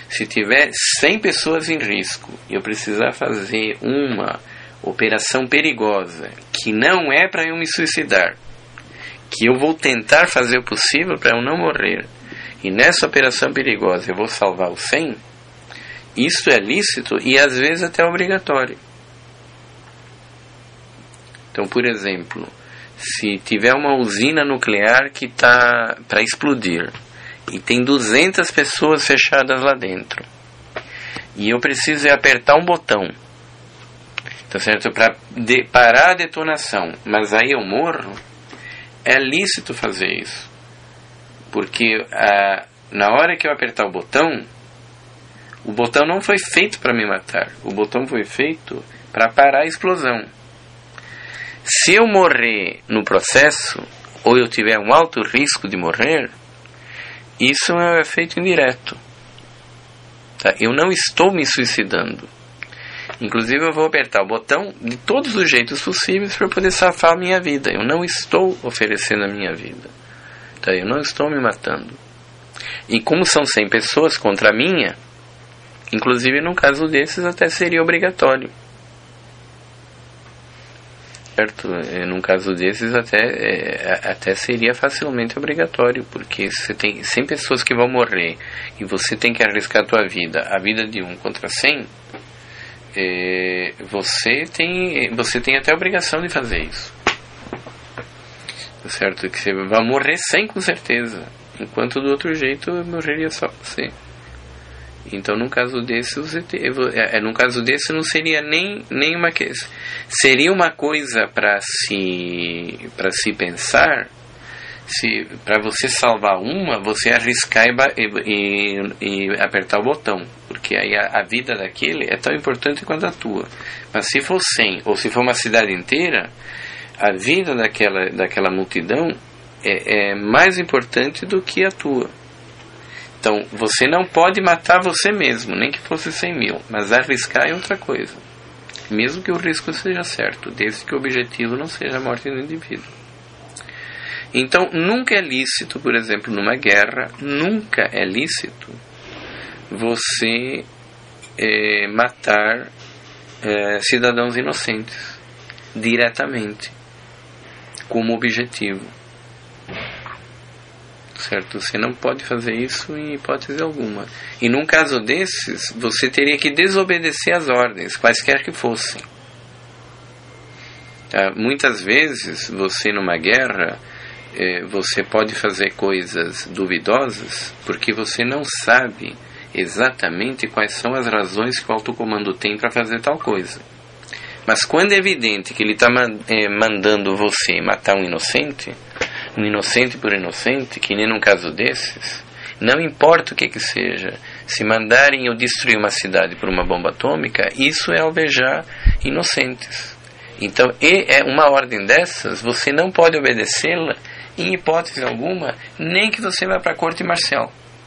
se tiver 100 pessoas em risco e eu precisar fazer uma operação perigosa, que não é para eu me suicidar, que eu vou tentar fazer o possível para eu não morrer, e nessa operação perigosa eu vou salvar os 100, isso é lícito e às vezes até obrigatório. Então, por exemplo, se tiver uma usina nuclear que está para explodir e tem 200 pessoas fechadas lá dentro. E eu preciso apertar um botão, tá certo? Para parar a detonação, mas aí eu morro, é lícito fazer isso, porque a, na hora que eu apertar o botão, o botão não foi feito para me matar, o botão foi feito para parar a explosão. Se eu morrer no processo, ou eu tiver um alto risco de morrer, isso é um efeito indireto. Tá? Eu não estou me suicidando. Inclusive, eu vou apertar o botão de todos os jeitos possíveis para poder safar a minha vida. Eu não estou oferecendo a minha vida. Tá? Eu não estou me matando. E como são 100 pessoas contra a minha, inclusive num caso desses até seria obrigatório certo? É, num caso desses até, é, até seria facilmente obrigatório, porque você tem 100 pessoas que vão morrer e você tem que arriscar a tua vida, a vida de um contra 100, é, você, tem, você tem até a obrigação de fazer isso. Certo? Que você vai morrer 100 com certeza, enquanto do outro jeito morreria só você. Então, no caso desse, você é, é, no caso desse não seria nem, nem uma questão. Seria uma coisa para se, para se pensar, se para você salvar uma, você arriscar e, e, e, apertar o botão, porque aí a, a, vida daquele é tão importante quanto a tua. Mas se for 100 ou se for uma cidade inteira, a vida daquela, daquela multidão é, é mais importante do que a tua. Então, você não pode matar você mesmo, nem que fosse 100 mil, mas arriscar é outra coisa. Mesmo que o risco seja certo, desde que o objetivo não seja a morte do indivíduo. Então, nunca é lícito, por exemplo, numa guerra, nunca é lícito você é, matar é, cidadãos inocentes diretamente, como objetivo certo? Você não pode fazer isso em hipótese alguma. E num caso desses, você teria que desobedecer as ordens, quaisquer que fossem. Tá? Muitas vezes, você numa guerra, eh, você pode fazer coisas duvidosas porque você não sabe exatamente quais são as razões que o alto comando tem para fazer tal coisa. Mas quando é evidente que ele está eh, mandando você matar um inocente, um inocente por inocente, que nem num caso desses, não importa o que que seja, se mandarem eu destruir uma cidade por uma bomba atômica, isso é alvejar inocentes. Então, e é uma ordem dessas, você não pode obedecê-la em hipótese alguma, nem que você vá para a corte marcial.